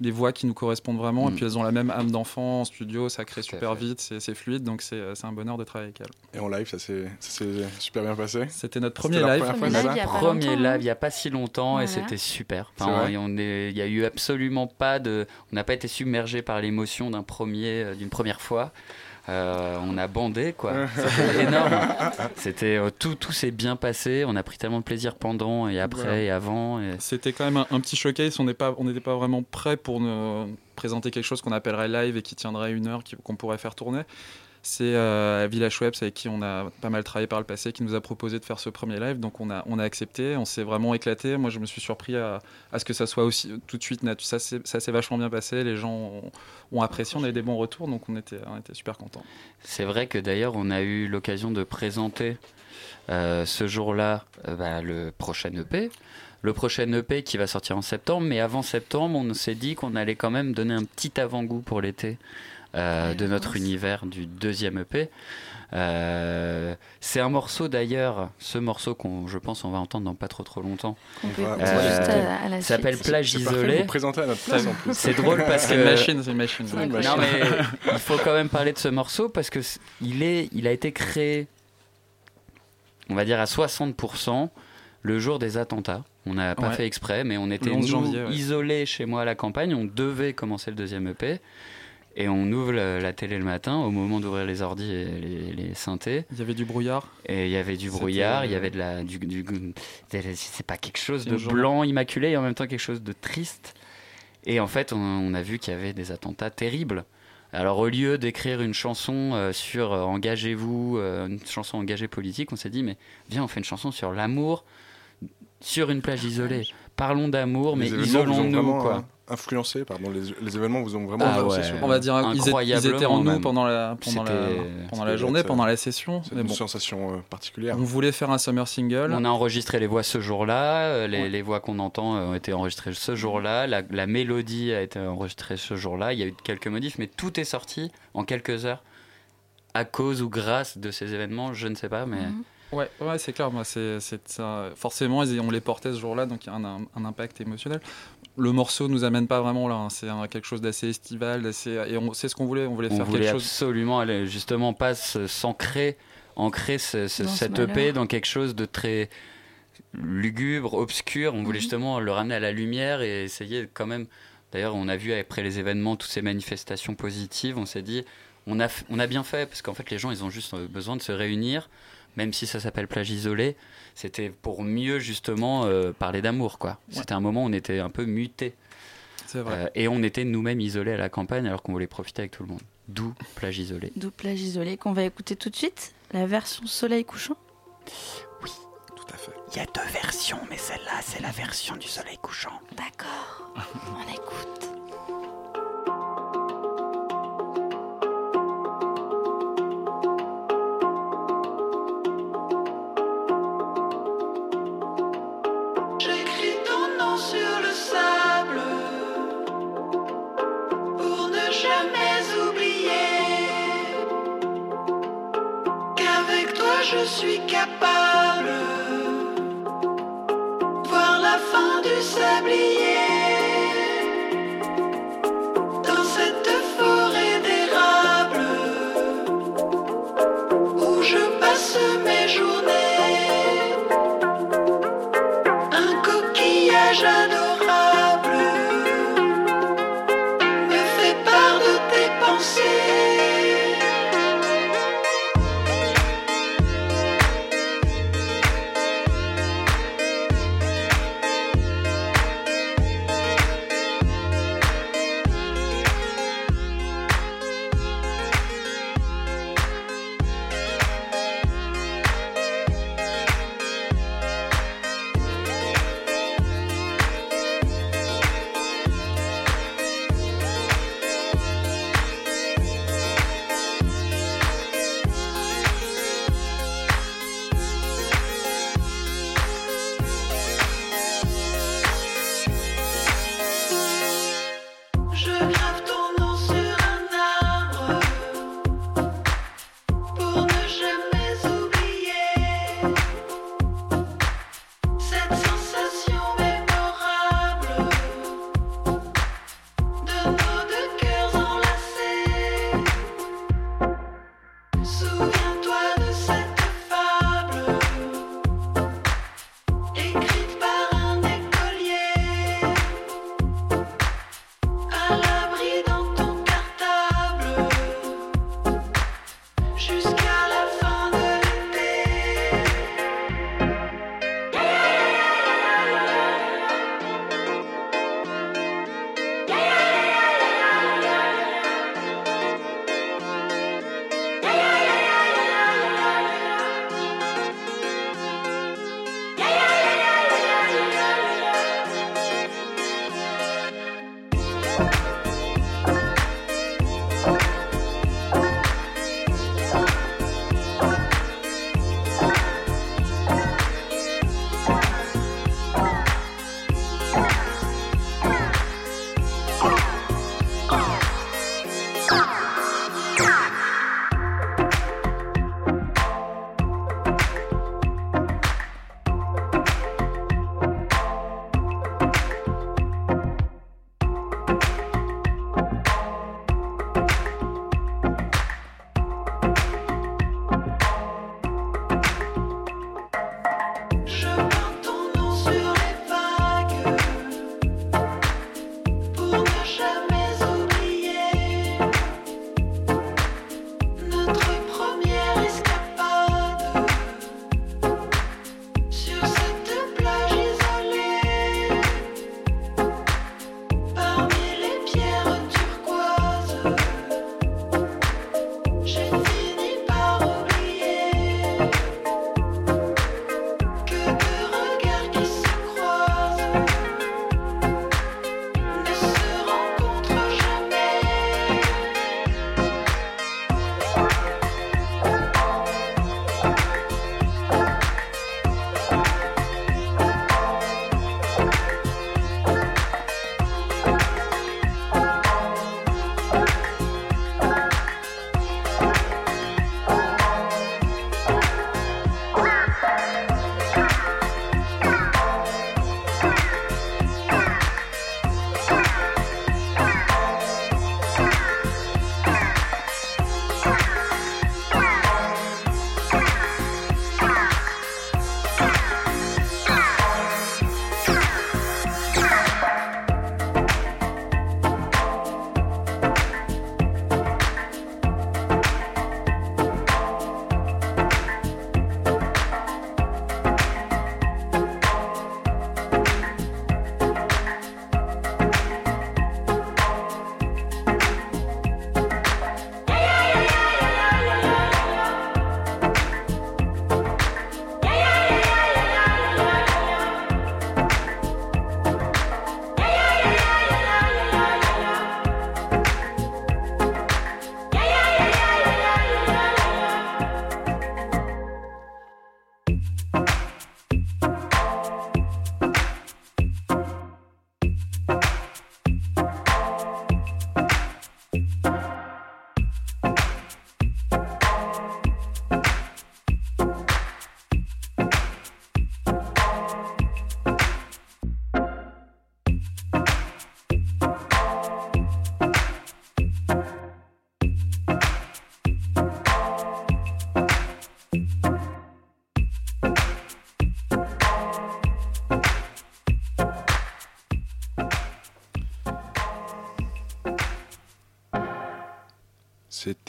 des voix qui nous correspondent vraiment et Mm. puis elles ont la même âme d'enfant en studio, ça crée super fait. vite, c'est c'est fluide donc c'est c'est un bonheur de travailler avec elle. Et en live, ça s'est ça s'est super bien passé. C'était notre premier live. première fois, Premier c'est live, il y a pas premier live il n'y a pas si longtemps et c'était super. Enfin, on- est- il y a eu absolument pas de, on n'a pas été submergé par l'émotion d'un premier, euh, d'une première fois. Euh, on a bandé quoi. C'était *laughs* énorme. C'était euh, tout, tout s'est bien passé. On a pris tellement de plaisir pendant et après Voilà. et avant. et- C'était quand même un, un petit showcase, on n'est pas on n'était pas vraiment prêt pour présenter quelque chose qu'on appellerait live et qui tiendrait une heure qu'on pourrait faire tourner. C'est euh, Village Webs avec qui on a pas mal travaillé par le passé qui nous a proposé de faire ce premier live. Donc on a, on a accepté, on s'est vraiment éclaté. Moi je me suis surpris à, à ce que ça soit aussi tout de suite Ça s'est vachement bien passé, les gens ont, ont apprécié, on a eu des bons retours donc on était, on était super contents. C'est vrai que d'ailleurs, on a eu l'occasion de présenter euh, ce jour-là euh, bah, le prochain EP. Le prochain EP qui va sortir en septembre, mais avant septembre, on s'est dit qu'on allait quand même donner un petit avant-goût pour l'été euh, de notre univers du deuxième EP. Euh, c'est un morceau d'ailleurs, ce morceau qu'on, je pense, on va entendre dans pas trop trop longtemps. Ça s'appelle. Plage isolée. vous présenter à notre place en plus. C'est drôle parce que une machine, c'est une machine. Non mais il faut quand même parler de ce morceau parce que il est, il a été créé, on va dire à 60% le jour des attentats. On n'a pas Ouais. fait exprès, mais on était 11 nous, janvier, ouais. isolés chez moi à la campagne. On devait commencer le deuxième EP. Et on ouvre la, la télé le matin au moment d'ouvrir les ordis et les, les synthés. Il y avait du brouillard. Et il y avait du brouillard, il y euh, avait de la, du, du- c'est pas quelque chose de journée. blanc immaculé et en même temps quelque chose de triste. Et en fait, on, on a vu qu'il y avait des attentats terribles. Alors au lieu d'écrire une chanson euh, sur euh, engagez-vous, euh, une chanson engagée politique, on s'est dit mais viens on fait une chanson sur l'amour sur une plage isolée. Parlons d'amour, mais isolons-nous, quoi. influencé, pardon, les, les événements vous ont vraiment Ah influencé ouais. sur On va dire, ils étaient, ils étaient en nous pendant la, pendant la, C'était- pendant Ça la doit journée, pendant la session. C'est une bon, sensation euh, particulière. on voulait faire un summer single. On a enregistré les voix ce jour-là, euh, les, Ouais. les voix qu'on entend euh, ont été enregistrées ce jour-là, la, la mélodie a été enregistrée ce jour-là, il y a eu quelques modifs, mais tout est sorti en quelques heures à cause ou grâce de ces événements, je ne sais pas, mais... Ouais, ouais c'est clair. Moi, c'est, ça. Forcément, on les portait ce jour-là, donc il y a un, un- un impact émotionnel. Le morceau nous amène pas vraiment là. hein. C'est quelque chose d'assez estival, d'assez. Et on, c'est ce qu'on voulait. On voulait On faire voulait quelque chose. absolument aller, justement pas s'ancrer, ancrer ce- ce- cette EP dans quelque chose de très lugubre, obscur. On voulait Mhm. justement le ramener à la lumière et essayer quand même. D'ailleurs, on a vu après les événements toutes ces manifestations positives. On s'est dit, on a, f- on a bien fait parce qu'en fait, les gens, ils ont juste euh, besoin de se réunir, même si ça s'appelle plage isolée. C'était pour mieux justement euh, parler d'amour, quoi. C'était un moment où on était un peu muté. C'est vrai. Euh, et on était nous-mêmes isolés à la campagne alors qu'on voulait profiter avec tout le monde. D'où plage isolée. D'où plage isolée qu'on va écouter tout de suite. La version soleil couchant. Il y a deux versions, mais celle-là, c'est la version du soleil couchant. D'accord. *laughs* On écoute. Je suis capable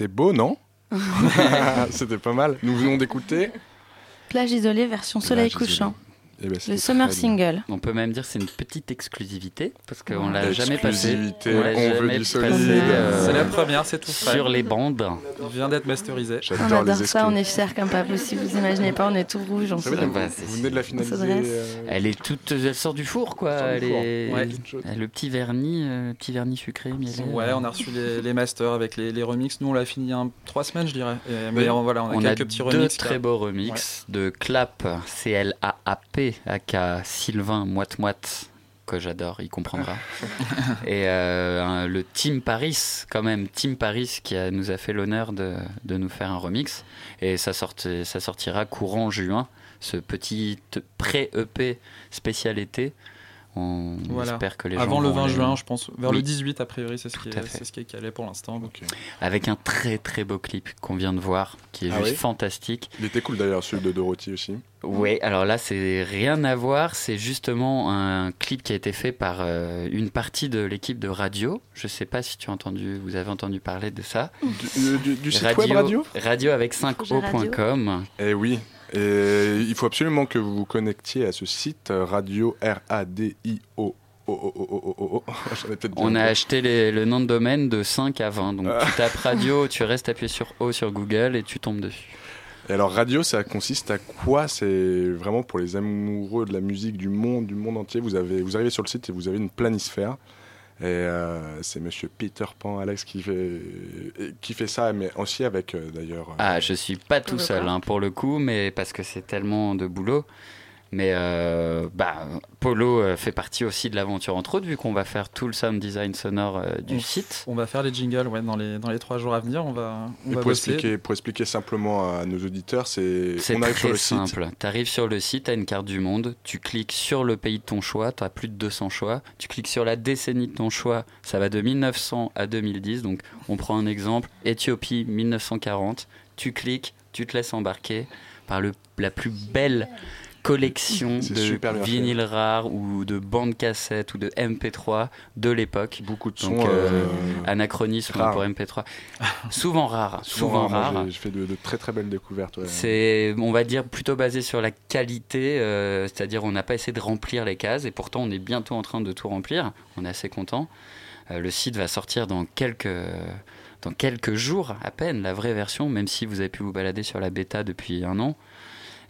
C'était beau, non *laughs* C'était pas mal. Nous venons d'écouter. Plage isolée version soleil Plage isolée. Eh ben, Le summer bien. single. On peut même dire que c'est une petite exclusivité parce qu'on Ouais. l'a jamais passé. Exclusivité, l'a on veut jamais du solide. euh, C'est la première, c'est tout frais. Sur les bandes. Il vient d'être masterisé. On adore ça, on est fiers comme pas possible. Vous imaginez pas, on est tout rouge. On se... Bah, Vous venez de la finaliser. dresse. euh, Elle est toute, elle sort du four quoi. Elle est, Ouais. a le petit vernis, euh, le petit vernis sucré. Ouais, on a reçu les, les masters avec les, les remixes. Nous, on l'a fini il y a trois semaines, je dirais. Et- mais Oui. on, voilà, on a On quelques petits deux remixes. très beaux remix de Clap, Aka Sylvain Moite Moite, que j'adore, il comprendra. *laughs* Et euh, le Team Paris, quand même, Team Paris qui a- nous a fait l'honneur de, de nous faire un remix. Et ça, sorti- ça sortira courant juin, ce petit pré-EP spécial été. On Voilà. espère que les Avant gens le vont 20 aller- juin, je pense. Vers le Oui. 18, a priori, c'est ce, qui est- fait. c'est ce qui est calé pour l'instant. donc. Avec un très très beau clip qu'on vient de voir, qui est Ah juste oui fantastique. Il était cool d'ailleurs, celui de Dorothy aussi. Oui, alors là, c'est rien à voir. C'est justement un clip qui a été fait par euh, une partie de l'équipe de radio. Je sais pas si tu as entendu, vous avez entendu parler de ça. Du, du- du site web radio Radio? Avec 5o.com. Eh oui. Et il faut absolument que vous vous connectiez à ce site euh, radio R-A-D-I-O. Oh, oh, oh, oh, oh, oh. *laughs* On a acheté les- le nom de domaine de 5 à 20. Donc tu tapes *laughs* radio, tu restes appuyé sur O sur Google et tu tombes dessus. Et alors radio, ça consiste à quoi? C'est vraiment pour les amoureux de la musique du monde, du monde entier. Vous avez, vous arrivez sur le site et vous avez une planisphère. Et euh, c'est Monsieur Peter Pan, Alex qui fait, qui fait ça, mais aussi avec euh, d'ailleurs. euh, Ah, je suis pas tout seul hein, pour le coup, mais parce que c'est tellement de boulot. Mais euh, bah, Polo euh, fait partie aussi de l'aventure entre autres, vu qu'on va faire tout le sound design sonore euh, du on, site. On va faire les jingles ouais, dans, les, dans les trois jours à venir. On va, on va pour, bosser. expliquer, pour expliquer simplement à nos auditeurs, c'est C'est on arrive sur très le simple. Tu arrives sur le site, tu as une carte du monde, tu cliques sur le pays de ton choix, tu as plus de 200 choix, tu cliques sur la décennie de ton choix, ça va de 1900 à 2010. Donc on prend un exemple, Éthiopie 1940, tu cliques, tu te laisses embarquer par le, la plus belle collection de vinyles rares ou de bandes cassettes ou de MP3 de l'époque. Beaucoup de Donc, sons, euh, euh, anachronisme rares. pour MP3. Souvent rares, *laughs* souvent Moi, rares. j'ai- J'ai fait de, de très très belles découvertes. ouais. C'est, on va dire, plutôt basé sur la qualité, euh, c'est-à-dire on n'a pas essayé de remplir les cases et pourtant on est bientôt en train de tout remplir. On est assez content. Euh, le site va sortir dans quelques, dans quelques jours à peine, la vraie version, même si vous avez pu vous balader sur la bêta depuis un an.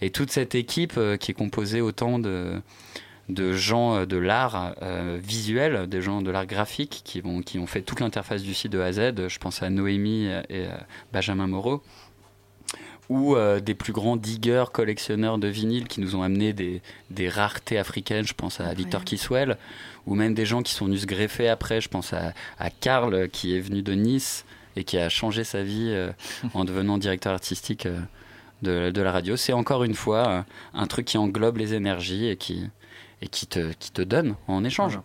Et toute cette équipe euh, qui est composée autant de, de gens euh, de l'art euh, visuel, des gens de l'art graphique qui, vont, qui ont fait toute l'interface du site de A à Z. Je pense à Noémie et Benjamin Moreau ou euh, des plus grands diggers, collectionneurs de vinyles qui nous ont amené des, des raretés africaines, je pense à Victor Kiswell, ou même des gens qui sont venus se greffer après, je pense à, à Karl qui est venu de Nice et qui a changé sa vie euh, *laughs* en devenant directeur artistique de, de la radio. C'est encore une fois euh, un truc qui englobe les énergies et qui, et qui, te, qui te donne en échange.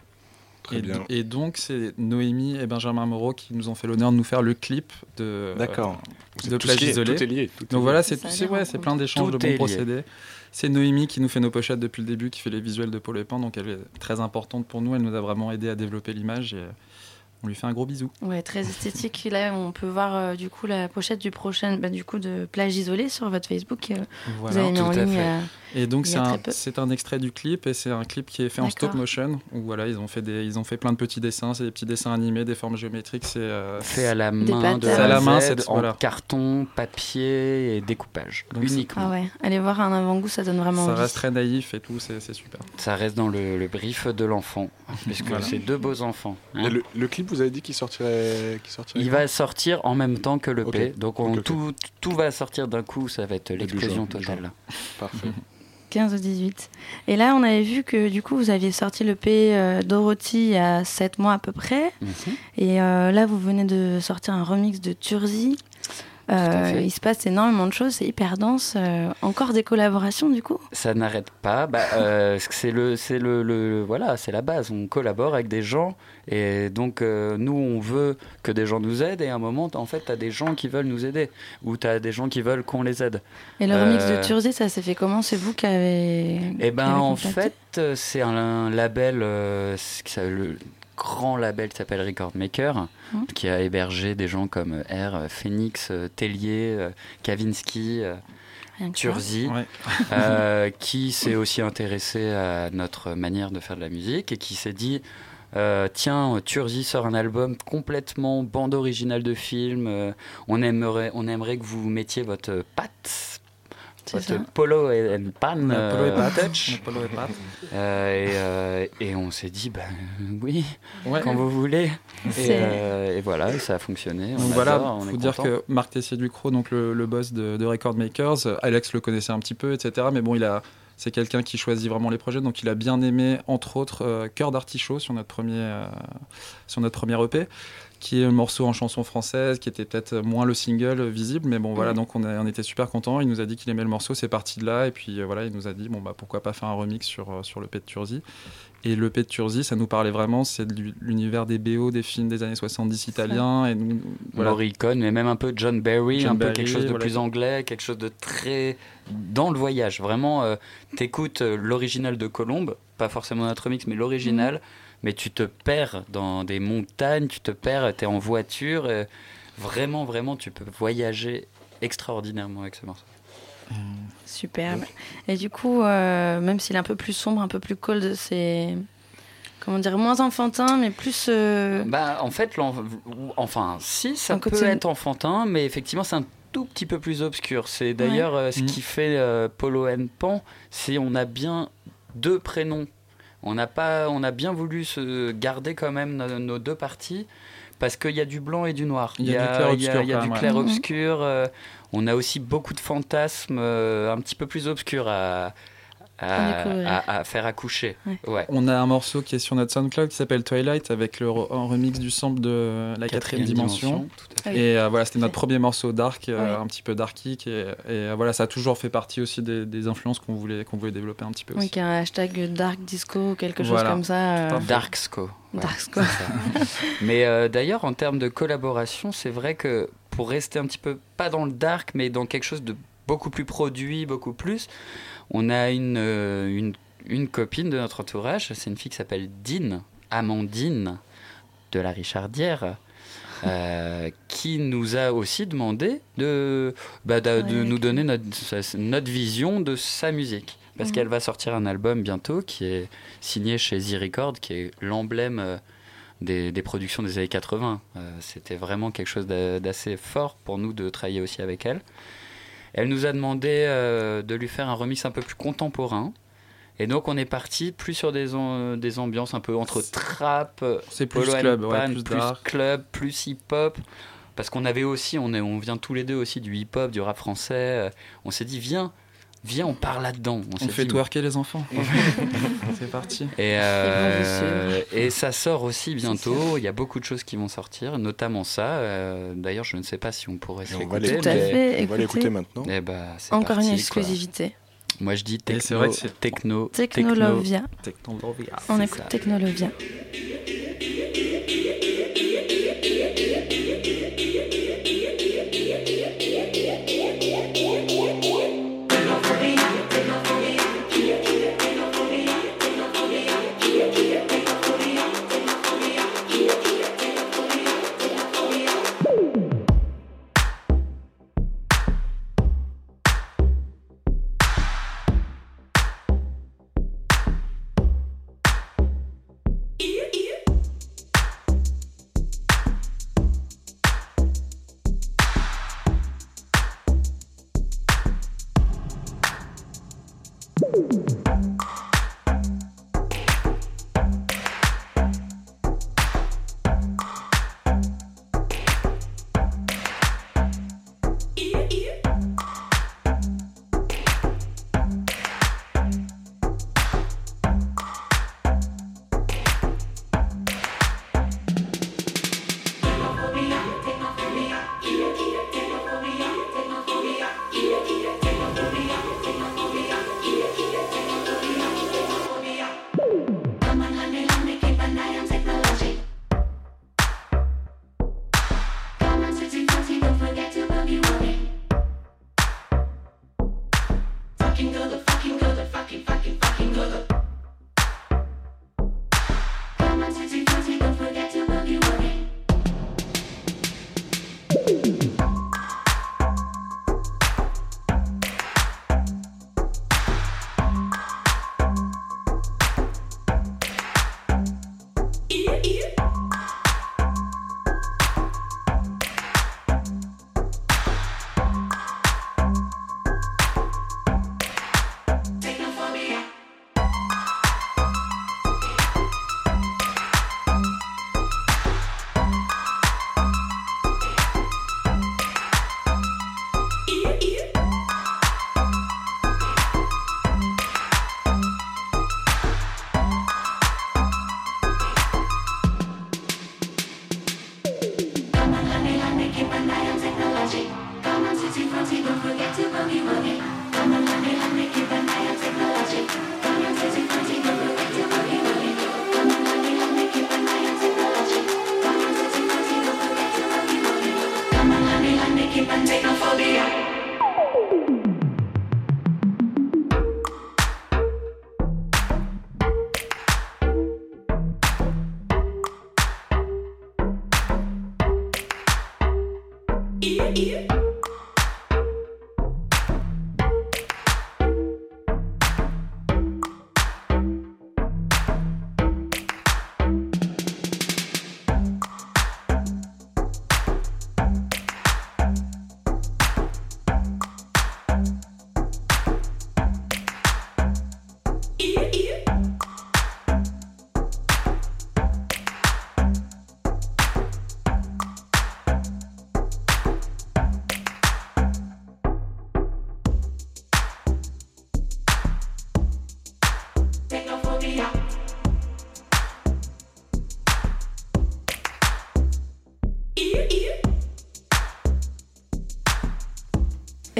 Et, do- et donc, c'est Noémie et Benjamin Moreau qui nous ont fait l'honneur de nous faire le clip de, D'accord. euh, C'est de Plage lié, Isolée. tout est lié, tout est donc lié. voilà, c'est ouais, c'est plein d'échanges de Tout bons lié. procédés. C'est Noémie qui nous fait nos pochettes depuis le début, qui fait les visuels de Paul et Pan, donc elle est très importante pour nous. Elle nous a vraiment aidé à développer l'image et euh, on lui fait un gros bisou. Ouais, très esthétique. Là, on peut voir euh, du coup la pochette du prochain, bah, du coup de plage isolée sur votre Facebook. euh, vous Voilà. avez mis en ligne. Euh, Et donc c'est un, c'est extrait du clip et c'est un clip qui est fait en stop motion où voilà ils ont fait des ils ont fait plein de petits dessins, c'est des petits dessins animés, des formes géométriques, c'est euh, Fait à la main, de. A à la main, Z, c'est en voilà. carton, papier et découpage uniquement. Ah ouais, allez voir un avant-goût, ça donne vraiment Ça envie. reste très naïf et tout, c'est c'est super. Ça reste dans le, le brief de l'enfant, puisque Voilà. c'est deux beaux enfants. hein. Le, le clip, vous avez dit qu'il sortirait, qu'il sortirait Il va sortir en même temps que le P, donc on-. Tout, tout va sortir d'un coup, ça va être l'explosion totale. Parfait. *laughs* 15 au 18. Et là, on avait vu que du coup, vous aviez sorti le P euh, Dorothy il y a 7 mois à peu près. Mhm. Et euh, là, vous venez de sortir un remix de Turzi. Euh, il se passe énormément de choses, c'est hyper dense. Euh, encore des collaborations du coup? Ça n'arrête pas. Bah, euh, c'est le, c'est le, le- voilà, c'est la base. On collabore avec des gens et donc euh, nous on veut que des gens nous aident et à un moment en fait t'as des gens qui veulent nous aider ou t'as des gens qui veulent qu'on les aide. Et le remix de Turzi, ça s'est fait comment? C'est vous qui avez. Eh ben en fait, c'est un, un label qui s'appelle le- grand label qui s'appelle Record Maker, Mhm. qui a hébergé des gens comme R, euh, Phoenix, euh, Tellier, euh, Kavinsky, euh. Turzi, Ouais. euh, *laughs* qui s'est aussi intéressé à notre manière de faire de la musique et qui s'est dit euh, tiens, Turzi sort un album complètement bande originale de film. euh, on aimerait, on aimerait que vous mettiez votre patte. Ça. polo et, and pan. Polo et euh, touch. Le polo et. Euh, et, euh, et on s'est dit, ben oui, Ouais. quand vous voulez. Et, euh, et voilà, et ça a fonctionné. On Donc voilà, on faut dire content. que Marc Tessier-Ducrot, donc le, le boss de, de Record Makers, Alex le connaissait un petit peu, etc. Mais bon, il a, c'est quelqu'un qui choisit vraiment les projets, donc il a bien aimé, entre autres, euh, Cœur d'artichaut sur notre premier, euh, sur notre premier EP, qui est un morceau en chanson française, qui était peut-être moins le single visible, mais bon voilà, Mhm. donc on, a- on était super contents. Il nous a dit qu'il aimait le morceau, c'est parti de là, et puis euh, voilà, il nous a dit bon bah pourquoi pas faire un remix sur euh, sur le P de Turzi. Et le P de Turzi, ça nous parlait vraiment, c'est de l'univers des BO, des films des années 70 italiens, et nous, voilà. Morricone, mais même un peu John Barry, John un peu quelque chose de voilà. plus anglais, quelque chose de très dans le voyage. Vraiment, euh, t'écoutes euh, l'original de Colombe, pas forcément notre remix, mais l'original, Mhm. Mais tu te perds dans des montagnes, tu te perds, t'es en voiture. euh, vraiment, vraiment, tu peux voyager extraordinairement avec ce morceau. Superbe. Et du coup, euh, même s'il est un peu plus sombre, un peu plus cold, c'est. Comment dire Moins enfantin, mais plus. euh, Bah, en fait, enfin, si, ça peut côté- être enfantin, mais effectivement, c'est un tout petit peu plus obscur. C'est d'ailleurs euh, ce Mm. qui fait euh, Polo and Pan, c'est on a bien deux prénoms. On n'a pas, on a bien voulu se garder quand même nos, nos deux parties parce qu'il y a du blanc et du noir. Il y a du y a, clair-obscur y a du ouais. euh, on a aussi beaucoup de fantasmes euh, un petit peu plus obscurs à, à, faire accoucher. Ouais. Ouais. On a un morceau qui est sur notre SoundCloud qui s'appelle Twilight avec le re- un remix du sample de la quatrième, dimension. tout à fait. Et euh, voilà, c'était notre premier morceau dark, euh, Ouais. un petit peu darkique. Et, et, euh, voilà, ça a toujours fait partie aussi des, des influences qu'on voulait, qu'on voulait développer un petit peu Oui, aussi. qui a un hashtag dark disco, quelque chose Voilà. comme ça. euh, Darksco. Ouais, Darksco. *laughs* mais euh, d'ailleurs, en termes de collaboration, c'est vrai que pour rester un petit peu, pas dans le dark, mais dans quelque chose de beaucoup plus produit, beaucoup plus, on a une, euh, une, une copine de notre entourage, c'est une fille qui s'appelle Dean, Amandine, de la Richardière. euh, *laughs* qui nous a aussi demandé de, bah, de, nous donner notre, notre vision de sa musique. Parce qu'elle va sortir un album bientôt qui est signé chez Z Record, qui est l'emblème euh, des, des productions des années 80. Euh, C'était vraiment quelque chose d'a- d'assez fort pour nous de travailler aussi avec elle. Elle nous a demandé euh, de lui faire un remix un peu plus contemporain. Et donc on est parti plus sur des, des ambiances un peu entre trap, C'est plus club, ouais, plus club, plus hip-hop. Parce qu'on avait aussi, on, est, on vient tous les deux aussi du hip-hop, du rap français. euh, On s'est dit, viens, viens, on part là-dedans. On s'est fait twerker les enfants. *laughs* C'est parti. et, euh, et ça sort aussi bientôt. Il y a beaucoup de choses qui vont sortir, notamment ça. Euh, D'ailleurs, je ne sais pas si on pourrait se on va l'écouter. l'écouter. Tout à mais- fait, On va écoutez. l'écouter maintenant. Eh ben, Encore parti, une quoi. exclusivité. Moi, je dis techno, c'est vrai que c'est- techno, Technolovia. Technolovia. On écoute ça. Technolovia.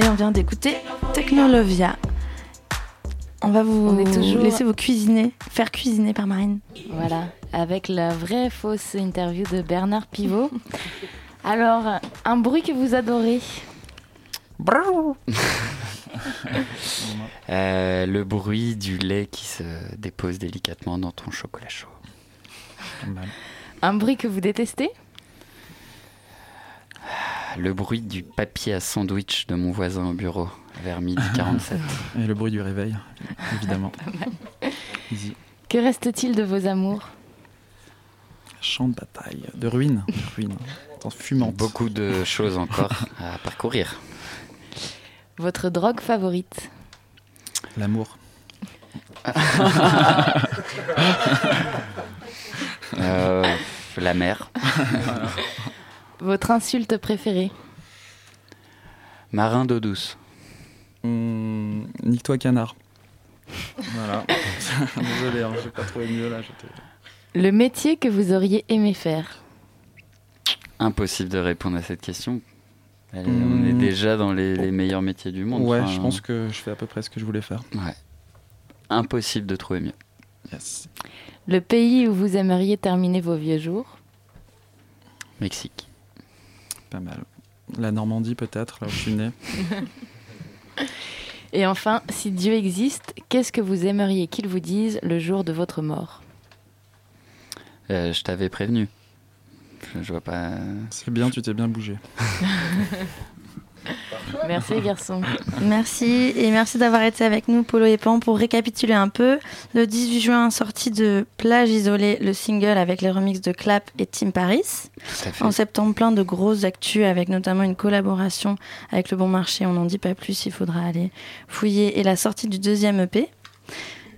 On vient d'écouter Technolovia. On va vous On est toujours- laisser vous cuisiner, faire cuisiner par Marine. Voilà, avec la vraie fausse interview de Bernard Pivot. *laughs* Alors, un bruit que vous adorez *laughs* Euh, le bruit du lait qui se dépose délicatement dans ton chocolat chaud. Un bruit que vous détestez? Le bruit du papier à sandwich de mon voisin au bureau vers midi *laughs* 47. Et le bruit du réveil, évidemment. *laughs* Easy. Que reste-t-il de vos amours? Champ de bataille, de ruines, de ruines. Attends, fumante. Beaucoup de choses encore à parcourir. Votre drogue favorite? L'amour. Euh, la mer. *laughs* Votre insulte préférée Marin d'eau douce. Hum, Nique-toi canard. *laughs* Voilà. *laughs* Désolé, hein, j'ai pas trouvé mieux là. Le métier que vous auriez aimé faire Impossible de répondre à cette question. Elle- Hmm. On est déjà dans les, les meilleurs métiers du monde. Ouais, Enfin, je pense que je fais à peu près ce que je voulais faire. Ouais. Impossible de trouver mieux. Yes. Le pays où vous aimeriez terminer vos vieux jours Mexique. Pas mal. La Normandie peut-être, là où je suis né. Et enfin, si Dieu existe, qu'est-ce que vous aimeriez qu'il vous dise le jour de votre mort? Euh, je t'avais prévenu. Je, je vois pas. C'est bien, tu t'es bien bougé. *laughs* Merci garçon. Merci et merci d'avoir été avec nous, Polo et Pan, pour récapituler un peu. Le 18 juin, sortie de Plage Isolée, le single avec les remixes de Clap et Tim Paris. Tout à fait. En septembre, plein de grosses actus avec notamment une collaboration avec Le Bon Marché. On n'en dit pas plus, il faudra aller fouiller. Et la sortie du deuxième EP.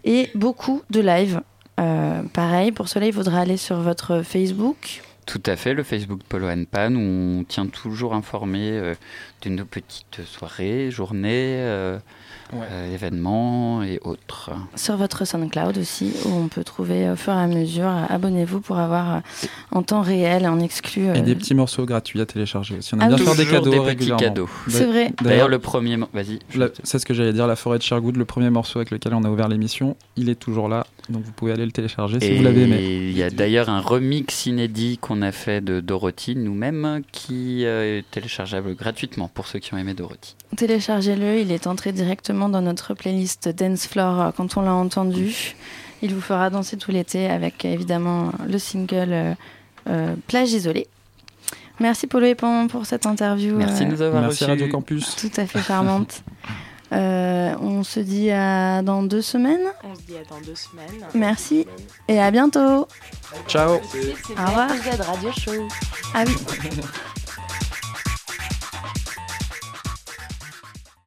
Et beaucoup de live. Euh, pareil, pour cela, il faudra aller sur votre Facebook. Tout à fait, le Facebook Polo and Pan, où on tient toujours informé euh, de nos petites soirées, journées, euh, euh, événements et autres. sur votre SoundCloud aussi, où on peut trouver au fur et à mesure. Abonnez-vous pour avoir euh, en temps réel, en exclu. euh, Et des petits morceaux gratuits à télécharger aussi. On Ah aime bien oui. faire des cadeaux des petits régulièrement. cadeaux. C'est vrai. D'ailleurs, le premier. Vas-y. C'est ce que j'allais dire, la forêt de Sherwood, le premier morceau avec lequel on a ouvert l'émission, il est toujours là, donc vous pouvez aller le télécharger si Et vous l'avez aimé. il y a d'ailleurs un remix inédit qu'on a fait de Dorothy nous-mêmes qui euh, est téléchargeable gratuitement pour ceux qui ont aimé Dorothy. Téléchargez-le, il est entré directement dans notre playlist Dance Floor euh, quand on l'a entendu. Il vous fera danser tout l'été avec évidemment le single euh, euh, Plage isolée. Merci Polo et Pan pour cette interview. Merci de euh, nous avoir Merci reçus. Radio Campus. Tout à fait charmante. *laughs* Euh, on se dit à dans deux semaines. On se dit à dans deux semaines. Merci et à bientôt. Ciao. Au revoir. Radio Show. Ah oui. *laughs*